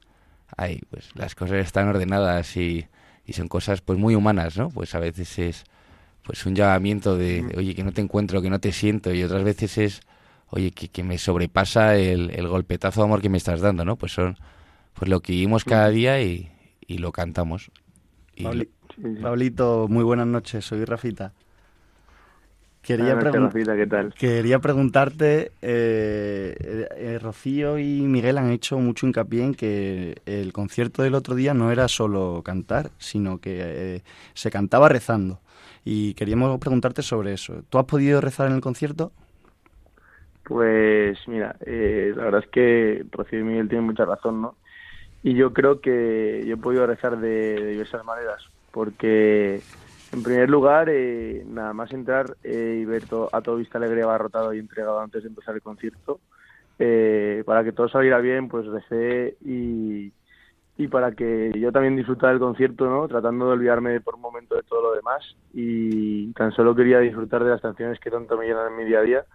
Speaker 5: ahí pues las cosas están ordenadas y, y son cosas pues muy humanas no pues a veces es pues un llamamiento de, de, oye que no te encuentro que no te siento y otras veces es oye que, que me sobrepasa el, el golpetazo de amor que me estás dando no pues son pues lo que vivimos cada día y, y lo cantamos. Y lo-
Speaker 3: Pablito, muy buenas noches, soy Rafita. Quería, pregun-
Speaker 10: Rafita, ¿qué tal?
Speaker 3: quería preguntarte, eh, eh, Rocío y Miguel han hecho mucho hincapié en que el concierto del otro día no era solo cantar, sino que eh, se cantaba rezando. Y queríamos preguntarte sobre eso. ¿Tú has podido rezar en el concierto?
Speaker 10: Pues mira, eh, la verdad es que Rocío y Miguel tienen mucha razón, ¿no? y yo creo que yo he podido rezar de, diversas maneras, porque en primer lugar, eh, nada más entrar eh, y ver a todo Vista Alegre abarrotado y entregado antes de empezar el concierto, eh, para que todo saliera bien, pues recé y, para que yo también disfrutara del concierto, ¿no? Tratando de olvidarme por un momento de todo lo demás. Y tan solo quería disfrutar de las canciones que tanto me llenan en mi día a día,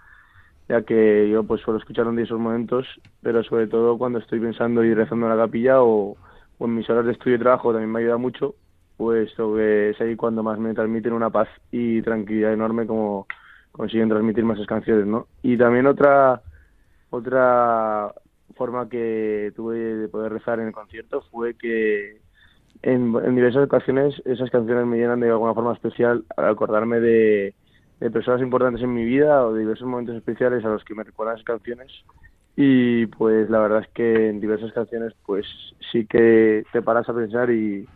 Speaker 10: ya que yo pues suelo escuchar en esos momentos, pero sobre todo cuando estoy pensando y rezando en la capilla o, en mis horas de estudio y trabajo también me ayuda mucho, pues es ahí cuando más me transmiten una paz y tranquilidad enorme como consiguen transmitir más esas canciones, ¿no? Y también otra otra forma que tuve de poder rezar en el concierto fue que en, diversas ocasiones esas canciones me llenan de alguna forma especial al acordarme de, personas importantes en mi vida o de diversos momentos especiales a los que me recuerdan esas canciones y pues la verdad es que en diversas canciones pues sí que te paras a pensar y,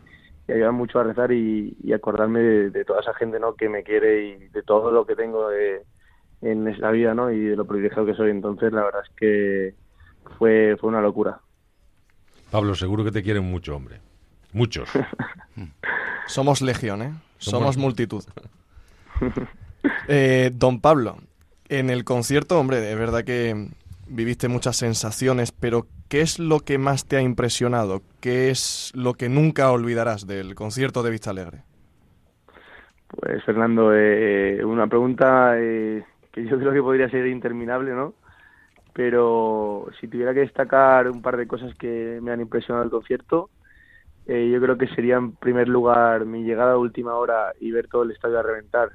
Speaker 10: y ayudan mucho a rezar y, acordarme de, toda esa gente no que me quiere y de todo lo que tengo en esta vida no y de lo privilegiado que soy entonces la verdad es que fue, fue una locura.
Speaker 6: Pablo, seguro que te quieren mucho, hombre. Muchos.
Speaker 2: Somos legión, ¿eh? Somos, multitud. Eh, don Pablo, en el concierto, hombre, es verdad que viviste muchas sensaciones, pero ¿qué es lo que más te ha impresionado? ¿Qué es lo que nunca olvidarás del concierto de Vista Alegre?
Speaker 10: Pues Fernando, eh, una pregunta eh, que yo creo que podría ser interminable, ¿no? pero si tuviera que destacar un par de cosas que me han impresionado el concierto, eh, yo creo que sería en primer lugar mi llegada a última hora y ver todo el estadio a reventar.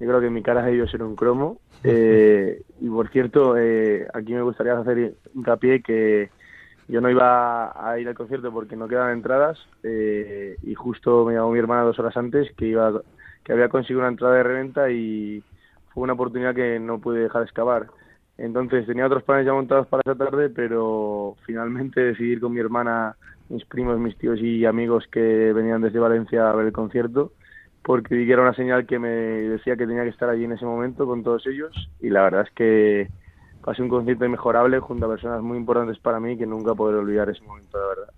Speaker 10: Yo creo que mi cara ha debido ser un cromo. Eh, y por cierto, eh, aquí me gustaría hacer hincapié que yo no iba a ir al concierto porque no quedaban entradas y justo me llamó mi hermana dos horas antes que iba que había conseguido una entrada de reventa y fue una oportunidad que no pude dejar de excavar. Entonces tenía otros planes ya montados para esa tarde, pero finalmente decidí ir con mi hermana, mis primos, mis tíos y amigos que venían desde Valencia a ver el concierto, porque era una señal que me decía que tenía que estar allí en ese momento con todos ellos y la verdad es que pasé un concierto inmejorable junto a personas muy importantes para mí que nunca podré olvidar ese momento, la verdad.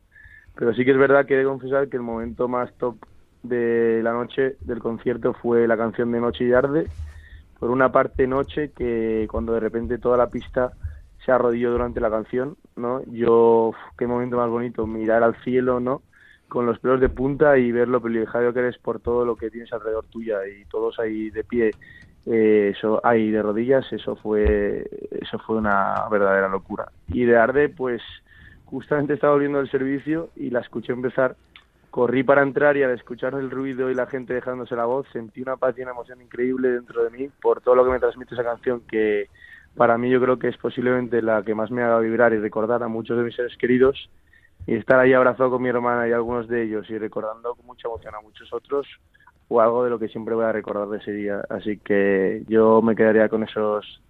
Speaker 10: Pero sí que es verdad que he de confesar que el momento más top de la noche del concierto fue la canción de Noche y Arde, por una parte noche que cuando de repente toda la pista se arrodilló durante la canción, ¿no? Yo, qué momento más bonito, mirar al cielo, ¿no? Con los pelos de punta y ver lo privilegiado que eres por todo lo que tienes alrededor tuya y todos ahí de pie, eh, eso, ahí de rodillas, eso fue, eso fue una verdadera locura. Y de Arde, pues, justamente estaba volviendo del servicio y la escuché empezar corrí para entrar y al escuchar el ruido y la gente dejándose la voz, sentí una paz y una emoción increíble dentro de mí por todo lo que me transmite esa canción que para mí yo creo que es posiblemente la que más me haga vibrar y recordar a muchos de mis seres queridos y estar ahí abrazado con mi hermana y algunos de ellos y recordando con mucha emoción a muchos otros o algo de lo que siempre voy a recordar de ese día. Así que yo me quedaría con esos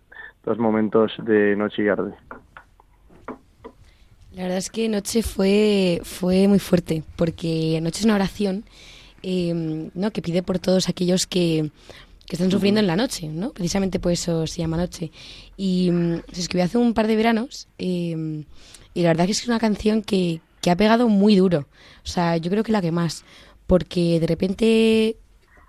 Speaker 10: dos momentos de Noche y Arde.
Speaker 4: La verdad es que Noche fue, fue muy fuerte, porque Noche es una oración em, ¿no? que pide por todos aquellos que, están sufriendo en la noche, ¿no? Precisamente por eso se llama Noche. Y mm, se escribió hace un par de veranos em, y la verdad es que es una canción que, que ha pegado muy duro. O sea, yo creo que la que más, porque de repente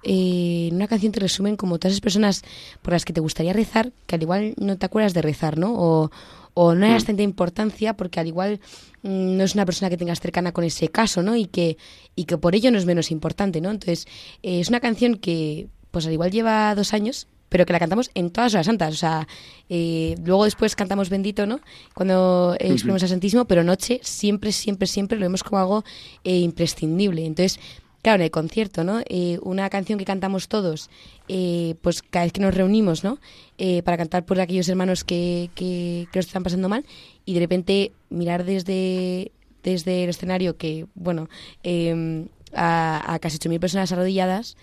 Speaker 4: eh, en una canción te resumen como todas esas personas por las que te gustaría rezar, que al igual no te acuerdas de rezar, ¿no? O, o no le tanta importancia porque al igual mm, no es una persona que tengas cercana con ese caso, ¿no? Y que, y que por ello no es menos importante, ¿no? Entonces, eh, es una canción que, pues al igual lleva dos años, pero que la cantamos en todas las santas. O sea, eh, luego después cantamos Bendito, ¿no? Cuando eh, exponemos al Santísimo, pero Noche siempre, siempre, siempre lo vemos como algo imprescindible. Entonces, claro, en el concierto, ¿no? Eh, una canción que cantamos todos, eh, pues cada vez que nos reunimos, ¿no? Eh, para cantar por aquellos hermanos que, que, que, están pasando mal y de repente mirar desde, desde el escenario que, bueno, em, a, a, casi 8.000 personas arrodilladas,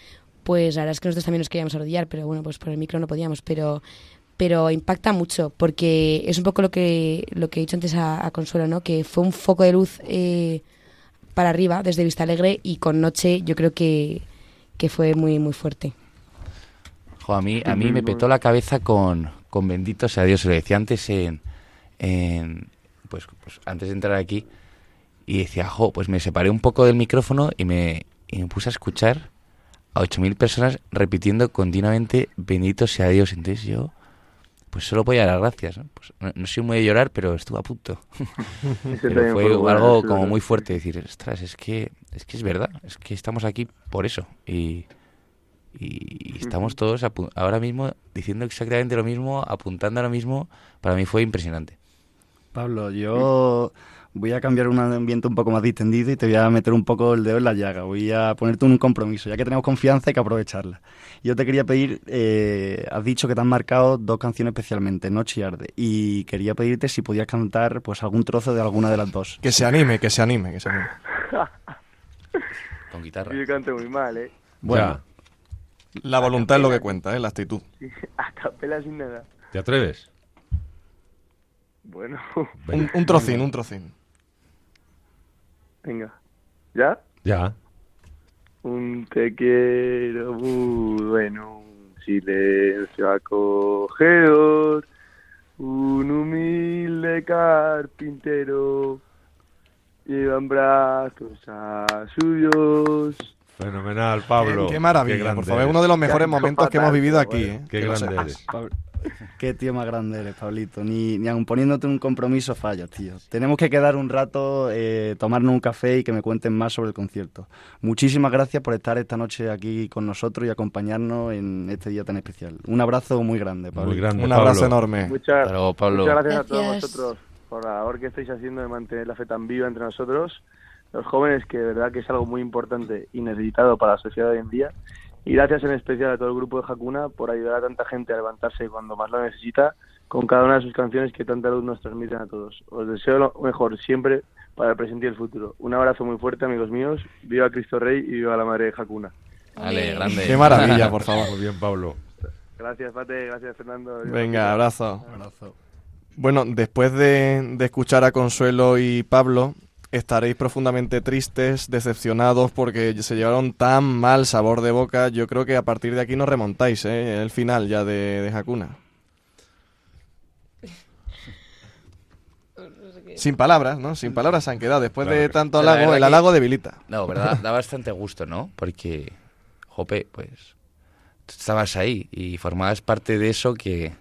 Speaker 4: pues la verdad es que nosotros también nos queríamos arrodillar, pero bueno, pues por el micro no podíamos, pero pero impacta mucho porque es un poco lo que lo que he dicho antes a, a Consuelo, ¿no? Que fue un foco de luz eh, para arriba desde Vista Alegre y con Noche yo creo que, fue muy, muy fuerte.
Speaker 9: a mí, a mí me petó la cabeza con, con Bendito sea Dios, se lo decía antes en, pues, pues, antes de entrar aquí
Speaker 5: Y decía, jo, pues me separé un poco del micrófono y me, y me puse a escuchar a 8.000 personas repitiendo continuamente bendito sea Dios. Entonces yo, pues solo podía dar gracias. ¿no? Pues, no, no soy muy de llorar, pero estuve a punto. Pero fue algo como muy fuerte decir, ostras, es que, es que es verdad, es que estamos aquí por eso. Y, y estamos todos apu- ahora mismo diciendo exactamente lo mismo, apuntando a lo mismo. Para mí fue impresionante.
Speaker 3: Pablo, yo voy a cambiar un ambiente un poco más distendido y te voy a meter un poco el dedo en la llaga. Voy a ponerte un compromiso, ya que tenemos confianza hay que aprovecharla. Yo te quería pedir, eh, has dicho que te han marcado dos canciones especialmente, Noche y Arde, y quería pedirte si podías cantar pues algún trozo de alguna de las dos.
Speaker 2: Que se anime, que se anime, que se anime.
Speaker 5: Con guitarra.
Speaker 10: Yo canto muy mal, ¿eh?
Speaker 2: Bueno, la voluntad es lo que cuenta, ¿eh? la actitud.
Speaker 10: Sí, a capela sin nada.
Speaker 6: ¿Te atreves?
Speaker 10: Bueno,
Speaker 2: Un, un trocín, un trocín.
Speaker 10: Venga. ¿Ya?
Speaker 6: Ya.
Speaker 10: Un te quiero muy bueno, un silencio acogedor, un humilde carpintero lleva en brazos a su Dios.
Speaker 6: Fenomenal, Pablo.
Speaker 2: Qué, qué maravilla, por favor. Es uno de los mejores momentos que hemos vivido aquí. ¿eh?
Speaker 6: Qué
Speaker 2: Que
Speaker 6: grande eres.
Speaker 3: Qué tío más grande eres, Pablito. Ni, ni aun poniéndote un compromiso fallas, tío. Tenemos que quedar un rato, eh, tomarnos un café y que me cuenten más sobre el concierto. Muchísimas gracias por estar esta noche aquí con nosotros y acompañarnos en este día tan especial. Un abrazo muy grande, Pablo.
Speaker 6: Muy grande,
Speaker 2: Un abrazo
Speaker 6: Pablo.
Speaker 2: enorme.
Speaker 10: Muchas,
Speaker 5: Hasta luego, Pablo.
Speaker 10: muchas gracias a todos vosotros por la labor que estáis haciendo de mantener la fe tan viva entre nosotros, los jóvenes, que de verdad que es algo muy importante y necesitado para la sociedad de hoy en día. Y gracias en especial a todo el grupo de Hakuna por ayudar a tanta gente a levantarse cuando más lo necesita con cada una de sus canciones que tanta luz nos transmiten a todos. Os deseo lo mejor siempre para el presente y el futuro. Un abrazo muy fuerte, amigos míos. Viva Cristo Rey y viva la Madre de Hakuna.
Speaker 5: Vale, grande.
Speaker 2: Qué maravilla, por favor.
Speaker 6: Muy bien, Pablo.
Speaker 10: Gracias, Pate. Gracias, Fernando.
Speaker 2: Venga, abrazo. Bueno, después de, de escuchar a Consuelo y Pablo, estaréis profundamente tristes, decepcionados porque se llevaron tan mal sabor de boca. Yo creo que a partir de aquí nos remontáis, ¿eh? El final ya de, de Hakuna. Sin palabras, ¿no? Sin palabras se han quedado. Después
Speaker 6: Claro
Speaker 2: de tanto halago, el
Speaker 5: que-
Speaker 2: halago debilita.
Speaker 5: No, verdad, da bastante gusto, ¿no? Porque, jope, pues estabas ahí y formabas parte de eso que,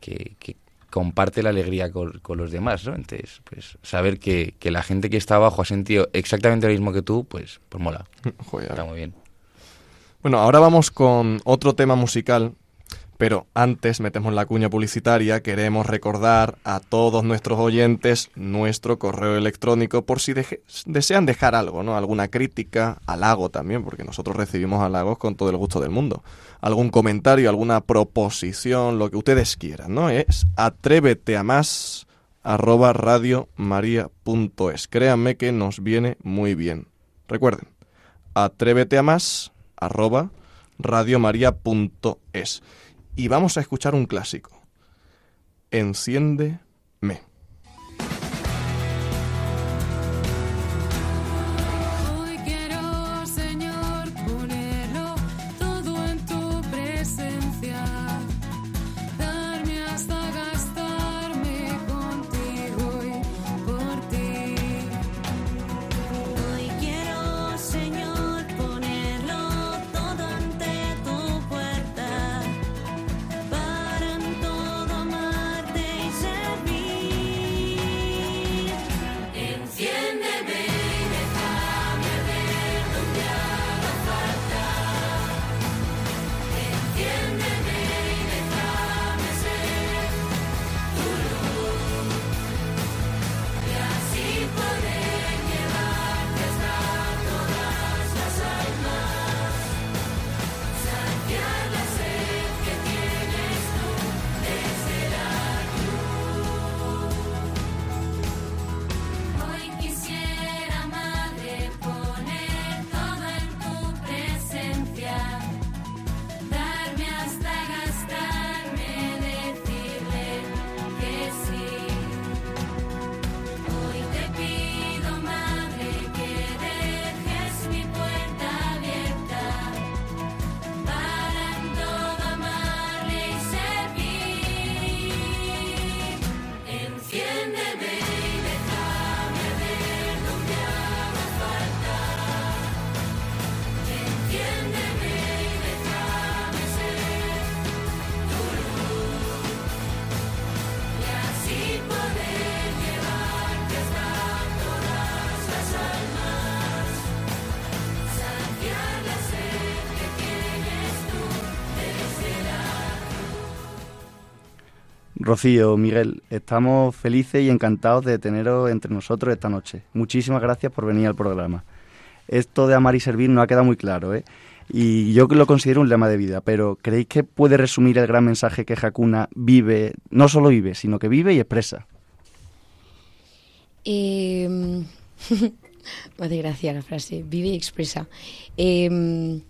Speaker 5: que, que comparte la alegría con, con los demás, ¿no? Entonces, pues saber que, que la gente que está abajo ha sentido exactamente lo mismo que tú, pues, pues mola.
Speaker 2: Joder.
Speaker 5: Está muy bien.
Speaker 2: Bueno, ahora vamos con otro tema musical, pero antes metemos la cuña publicitaria. Queremos recordar a todos nuestros oyentes nuestro correo electrónico por si desean dejar algo, ¿no? Alguna crítica, halago también, porque nosotros recibimos halagos con todo el gusto del mundo. Algún comentario, alguna proposición, lo que ustedes quieran, ¿no? Es atrévete a más arroba radiomaria.es. Créanme que nos viene muy bien. Recuerden, atrévete a más arroba radiomaria.es. Y vamos a escuchar un clásico. Enciéndeme.
Speaker 3: Rocío, Miguel, estamos felices y encantados de teneros entre nosotros esta noche. Muchísimas gracias por venir al programa. Esto de amar y servir no ha quedado muy claro, ¿eh? Y yo lo considero un lema de vida, pero ¿creéis que puede resumir el gran mensaje que Hakuna vive, no solo vive, sino que vive y expresa?
Speaker 4: Eh, gracia la frase, vive y expresa. Eh,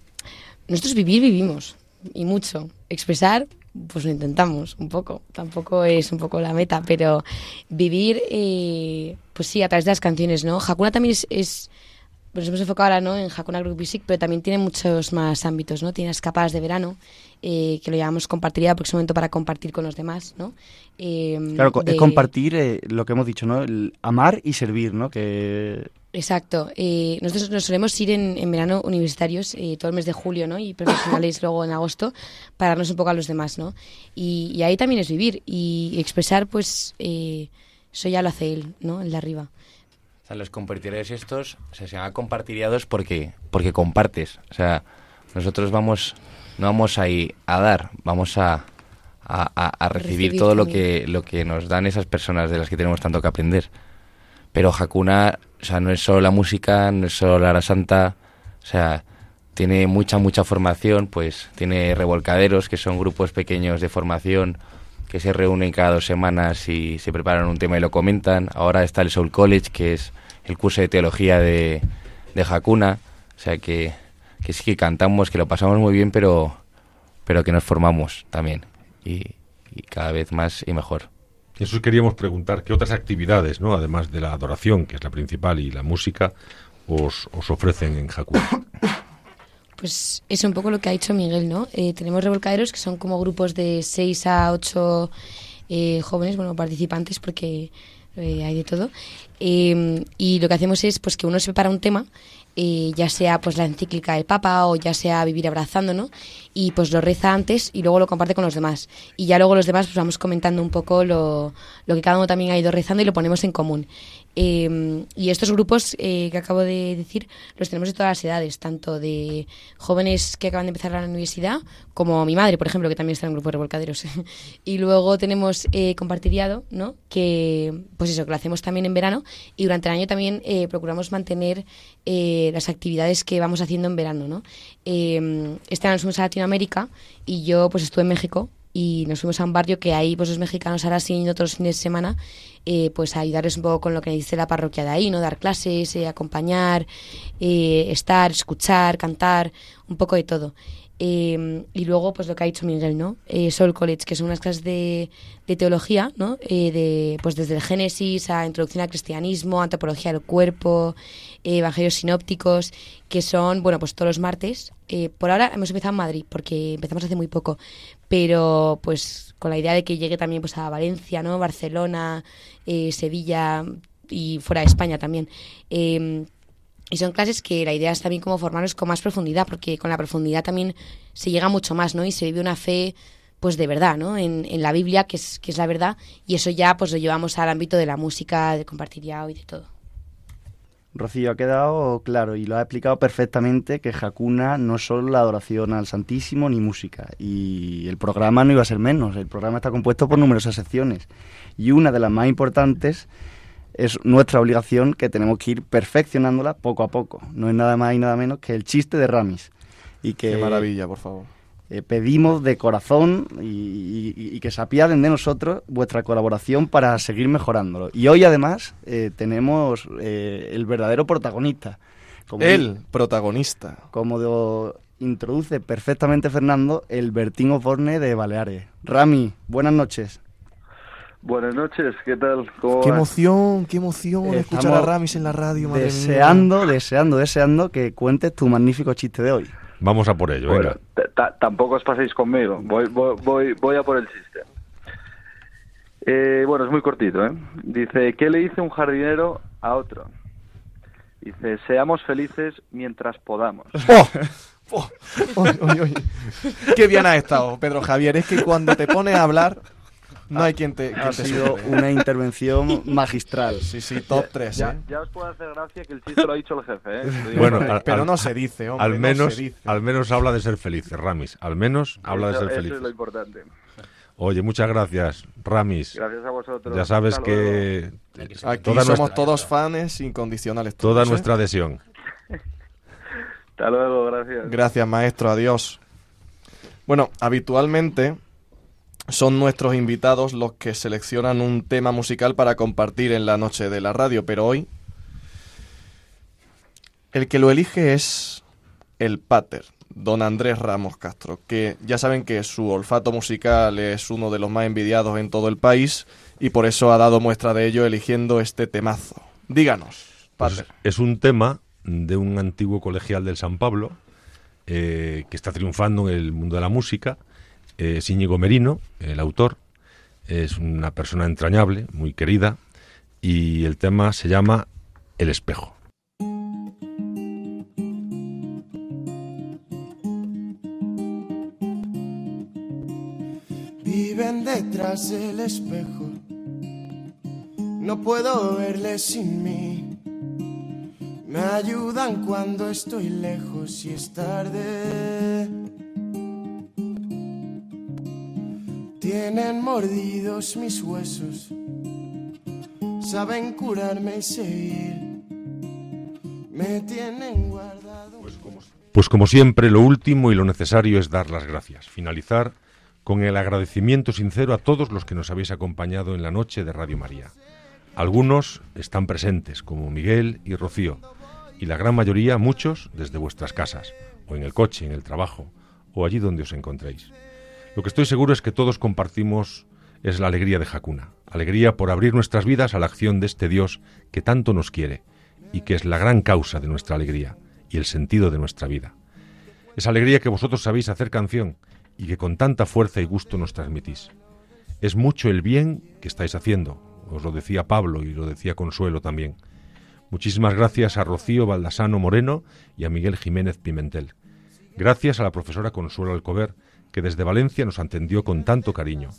Speaker 4: nosotros vivir vivimos, y mucho. Expresar, pues lo intentamos un poco. Tampoco es un poco la meta, pero vivir, eh, pues sí, a través de las canciones, ¿no? Hakuna también es... es pues nos hemos enfocado ahora ¿no? en Hakuna Group Music, pero también tiene muchos más ámbitos, ¿no? Tiene escapadas de verano, eh, que lo llamamos compartiría por ese momento para compartir con los demás, ¿no? Eh,
Speaker 3: Claro,
Speaker 4: de-
Speaker 3: es compartir eh, lo que hemos dicho, ¿no? El amar y servir, ¿no? Que
Speaker 4: Exacto. Eh, nosotros nos solemos ir en, en verano universitarios eh, todo el mes de julio, ¿no? Y profesionales luego en agosto para darnos un poco a los demás, ¿no? Y, y ahí también es vivir y expresar, pues, eh, eso ya lo hace él, ¿no? El de arriba.
Speaker 5: O sea, los compartiriados estos, o sea, se llaman compartiriados porque, porque compartes. O sea, nosotros vamos, no vamos ahí a dar, vamos a, a, a- a recibir,
Speaker 4: Recibir
Speaker 5: todo lo que, lo que nos dan esas personas de las que tenemos tanto que aprender. Pero Hakuna, o sea, no es solo la música, no es solo la santa, o sea, tiene mucha, mucha formación, pues tiene revolcaderos, que son grupos pequeños de formación que se reúnen cada dos semanas y se preparan un tema y lo comentan. Ahora está el Soul College, que es el curso de teología de, de Hakuna, o sea que, que sí que cantamos, que lo pasamos muy bien, pero, pero que nos formamos también y cada vez más y mejor.
Speaker 6: Eso os queríamos preguntar, ¿qué otras actividades, ¿no? además de la adoración, que es la principal, y la música, os, os ofrecen en Hakuna?
Speaker 4: Pues es un poco lo que ha dicho Miguel, ¿no? Eh, tenemos revolcaderos que son como grupos de 6 a 8 eh, jóvenes, bueno, participantes, porque eh, hay de todo. Eh, y lo que hacemos es pues que uno se prepara un tema, eh, ya sea pues la encíclica del Papa o ya sea vivir abrazando, ¿no? Y pues lo reza antes y luego lo comparte con los demás. Y ya luego los demás pues vamos comentando un poco lo, lo que cada uno también ha ido rezando y lo ponemos en común. Eh, y estos grupos eh, que acabo de decir los tenemos de todas las edades, tanto de jóvenes que acaban de empezar la universidad, como mi madre, por ejemplo, que también está en un grupo de revolcaderos. y luego tenemos eh, compartiriado, ¿no? Que, pues eso, que lo hacemos también en verano y durante el año también eh, procuramos mantener eh, las actividades que vamos haciendo en verano, ¿no? Eh, este año fuimos a Latinoamérica y yo pues estuve en México y nos fuimos a un barrio que ahí pues los mexicanos ahora yendo todos los fines de semana eh, pues a ayudarles un poco con lo que dice la parroquia de ahí, ¿no? Dar clases, eh, acompañar, eh, estar, escuchar, cantar, un poco de todo. Eh, y luego, pues lo que ha dicho Miguel, ¿no? Eh, Soul College, que son unas clases de, de teología, ¿no? Eh, de, pues desde el Génesis a Introducción al Cristianismo, Antropología del Cuerpo, eh, Evangelios Sinópticos, que son, bueno, pues todos los martes. Eh, por ahora hemos empezado en Madrid, porque empezamos hace muy poco, pero pues con la idea de que llegue también pues a Valencia, ¿no? Barcelona, eh, Sevilla y fuera de España también. Eh, y son clases que la idea es también como formarnos con más profundidad, porque con la profundidad también se llega mucho más, ¿no? Y se vive una fe, pues de verdad, ¿no? En, en la Biblia, que es, que es la verdad, y eso ya pues lo llevamos al ámbito de la música, de compartir ya y de todo.
Speaker 3: Rocío, ha quedado claro y lo ha explicado perfectamente que Hakuna no es solo la adoración al Santísimo ni música. Y el programa no iba a ser menos. El programa está compuesto por numerosas secciones. Y una de las más importantes es nuestra obligación que tenemos que ir perfeccionándola poco a poco. No es nada más y nada menos que el chiste de Ramis. Y que
Speaker 2: Qué maravilla, por favor.
Speaker 3: Eh, pedimos de corazón y, y- y que se apiaden de nosotros vuestra colaboración para seguir mejorándolo. Y hoy además eh, tenemos eh, el verdadero protagonista. Como
Speaker 2: El protagonista.
Speaker 3: Como introduce perfectamente Fernando, el Bertín Osborne de Baleares. Rami, buenas noches.
Speaker 10: Buenas noches, ¿qué tal? ¿Cómo
Speaker 2: Qué
Speaker 10: vas?
Speaker 2: emoción, qué emoción escuchar a Ramis en la radio, madre mía.
Speaker 3: Deseando, deseando, deseando que cuentes tu magnífico chiste de hoy.
Speaker 6: Vamos a por ello,
Speaker 10: Bueno,
Speaker 6: venga.
Speaker 10: ta- ta- tampoco os paséis conmigo. Voy, voy, voy, voy a por el chiste. Eh, bueno, es muy cortito, ¿eh? Dice, ¿qué le dice un jardinero a otro? Dice, seamos felices mientras podamos.
Speaker 2: ¡Oh! Oy, oy, oy. Qué bien has estado, Pedro Javier. Es que cuando te pones a hablar, no hay quien te.
Speaker 3: Ha
Speaker 2: te
Speaker 3: sido una intervención magistral.
Speaker 2: Sí, sí, top 3.
Speaker 10: Ya,
Speaker 2: ¿eh?
Speaker 10: ya os puede hacer gracia que el chiste lo ha dicho el jefe, ¿eh?
Speaker 6: Bueno, al-
Speaker 2: pero no se dice, hombre,
Speaker 6: Al
Speaker 2: no
Speaker 6: menos,
Speaker 2: se dice.
Speaker 6: al menos habla de ser felices, Ramis. Al menos habla de
Speaker 10: Eso-
Speaker 6: ser
Speaker 10: eso
Speaker 6: felices.
Speaker 10: es lo importante.
Speaker 6: Oye, muchas gracias, Ramis.
Speaker 10: Gracias a vosotros.
Speaker 6: Ya sabes
Speaker 10: Hasta
Speaker 6: que
Speaker 2: Aquí
Speaker 6: toda
Speaker 2: somos
Speaker 6: nuestra,
Speaker 2: todos fans incondicionales.
Speaker 6: toda
Speaker 2: todos, ¿eh?
Speaker 6: nuestra adhesión.
Speaker 10: Hasta luego, gracias.
Speaker 2: Gracias, maestro. Adiós. Bueno, habitualmente son nuestros invitados los que seleccionan un tema musical para compartir en la noche de la radio, pero hoy el que lo elige es el pater, don Andrés Ramos Castro, que ya saben que su olfato musical es uno de los más envidiados en todo el país y por eso ha dado muestra de ello eligiendo este temazo. Díganos,
Speaker 6: Pues
Speaker 2: pater.
Speaker 6: es un tema de un antiguo colegial del San Pablo eh, que está triunfando en el mundo de la música. Es Íñigo Merino, el autor. Es una persona entrañable, muy querida. Y el tema se llama El espejo.
Speaker 11: Viven detrás del espejo. No puedo verles sin mí. Me ayudan cuando estoy lejos y es tarde. Tienen mordidos mis huesos. Saben curarme y seguir. Me tienen guardado.
Speaker 6: Pues como siempre, lo último y lo necesario es dar las gracias. Finalizar con el agradecimiento sincero a todos los que nos habéis acompañado en la noche de Radio María. Algunos están presentes, como Miguel y Rocío, y la gran mayoría, muchos, desde vuestras casas, o en el coche, en el trabajo, o allí donde os encontréis. Lo que estoy seguro es que todos compartimos es la alegría de Jacuna, alegría por abrir nuestras vidas a la acción de este Dios que tanto nos quiere y que es la gran causa de nuestra alegría y el sentido de nuestra vida. Esa alegría que vosotros sabéis hacer canción y que con tanta fuerza y gusto nos transmitís. Es mucho el bien que estáis haciendo, os lo decía Pablo y lo decía Consuelo también. Muchísimas gracias a Rocío Baldasano Moreno y a Miguel Jiménez Pimentel. Gracias a la profesora Consuelo Alcover, que desde Valencia nos atendió con tanto cariño.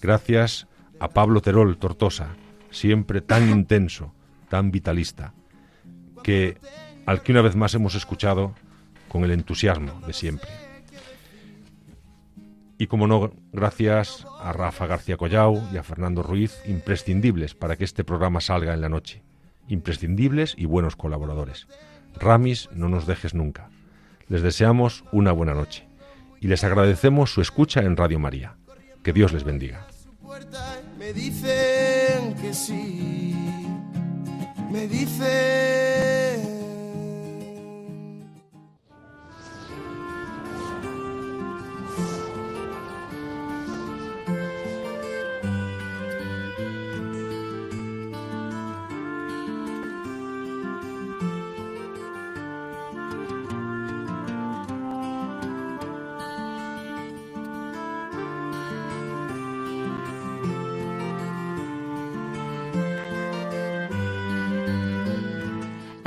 Speaker 6: Gracias a Pablo Terol Tortosa, siempre tan intenso, tan vitalista, que al que una vez más hemos escuchado con el entusiasmo de siempre. Y como no, gracias a Rafa García Collao y a Fernando Ruiz, imprescindibles para que este programa salga en la noche. Imprescindibles y buenos colaboradores. Ramis, no nos dejes nunca. Les deseamos una buena noche y les agradecemos su escucha en Radio María. Que Dios les bendiga.
Speaker 11: Me dicen que sí.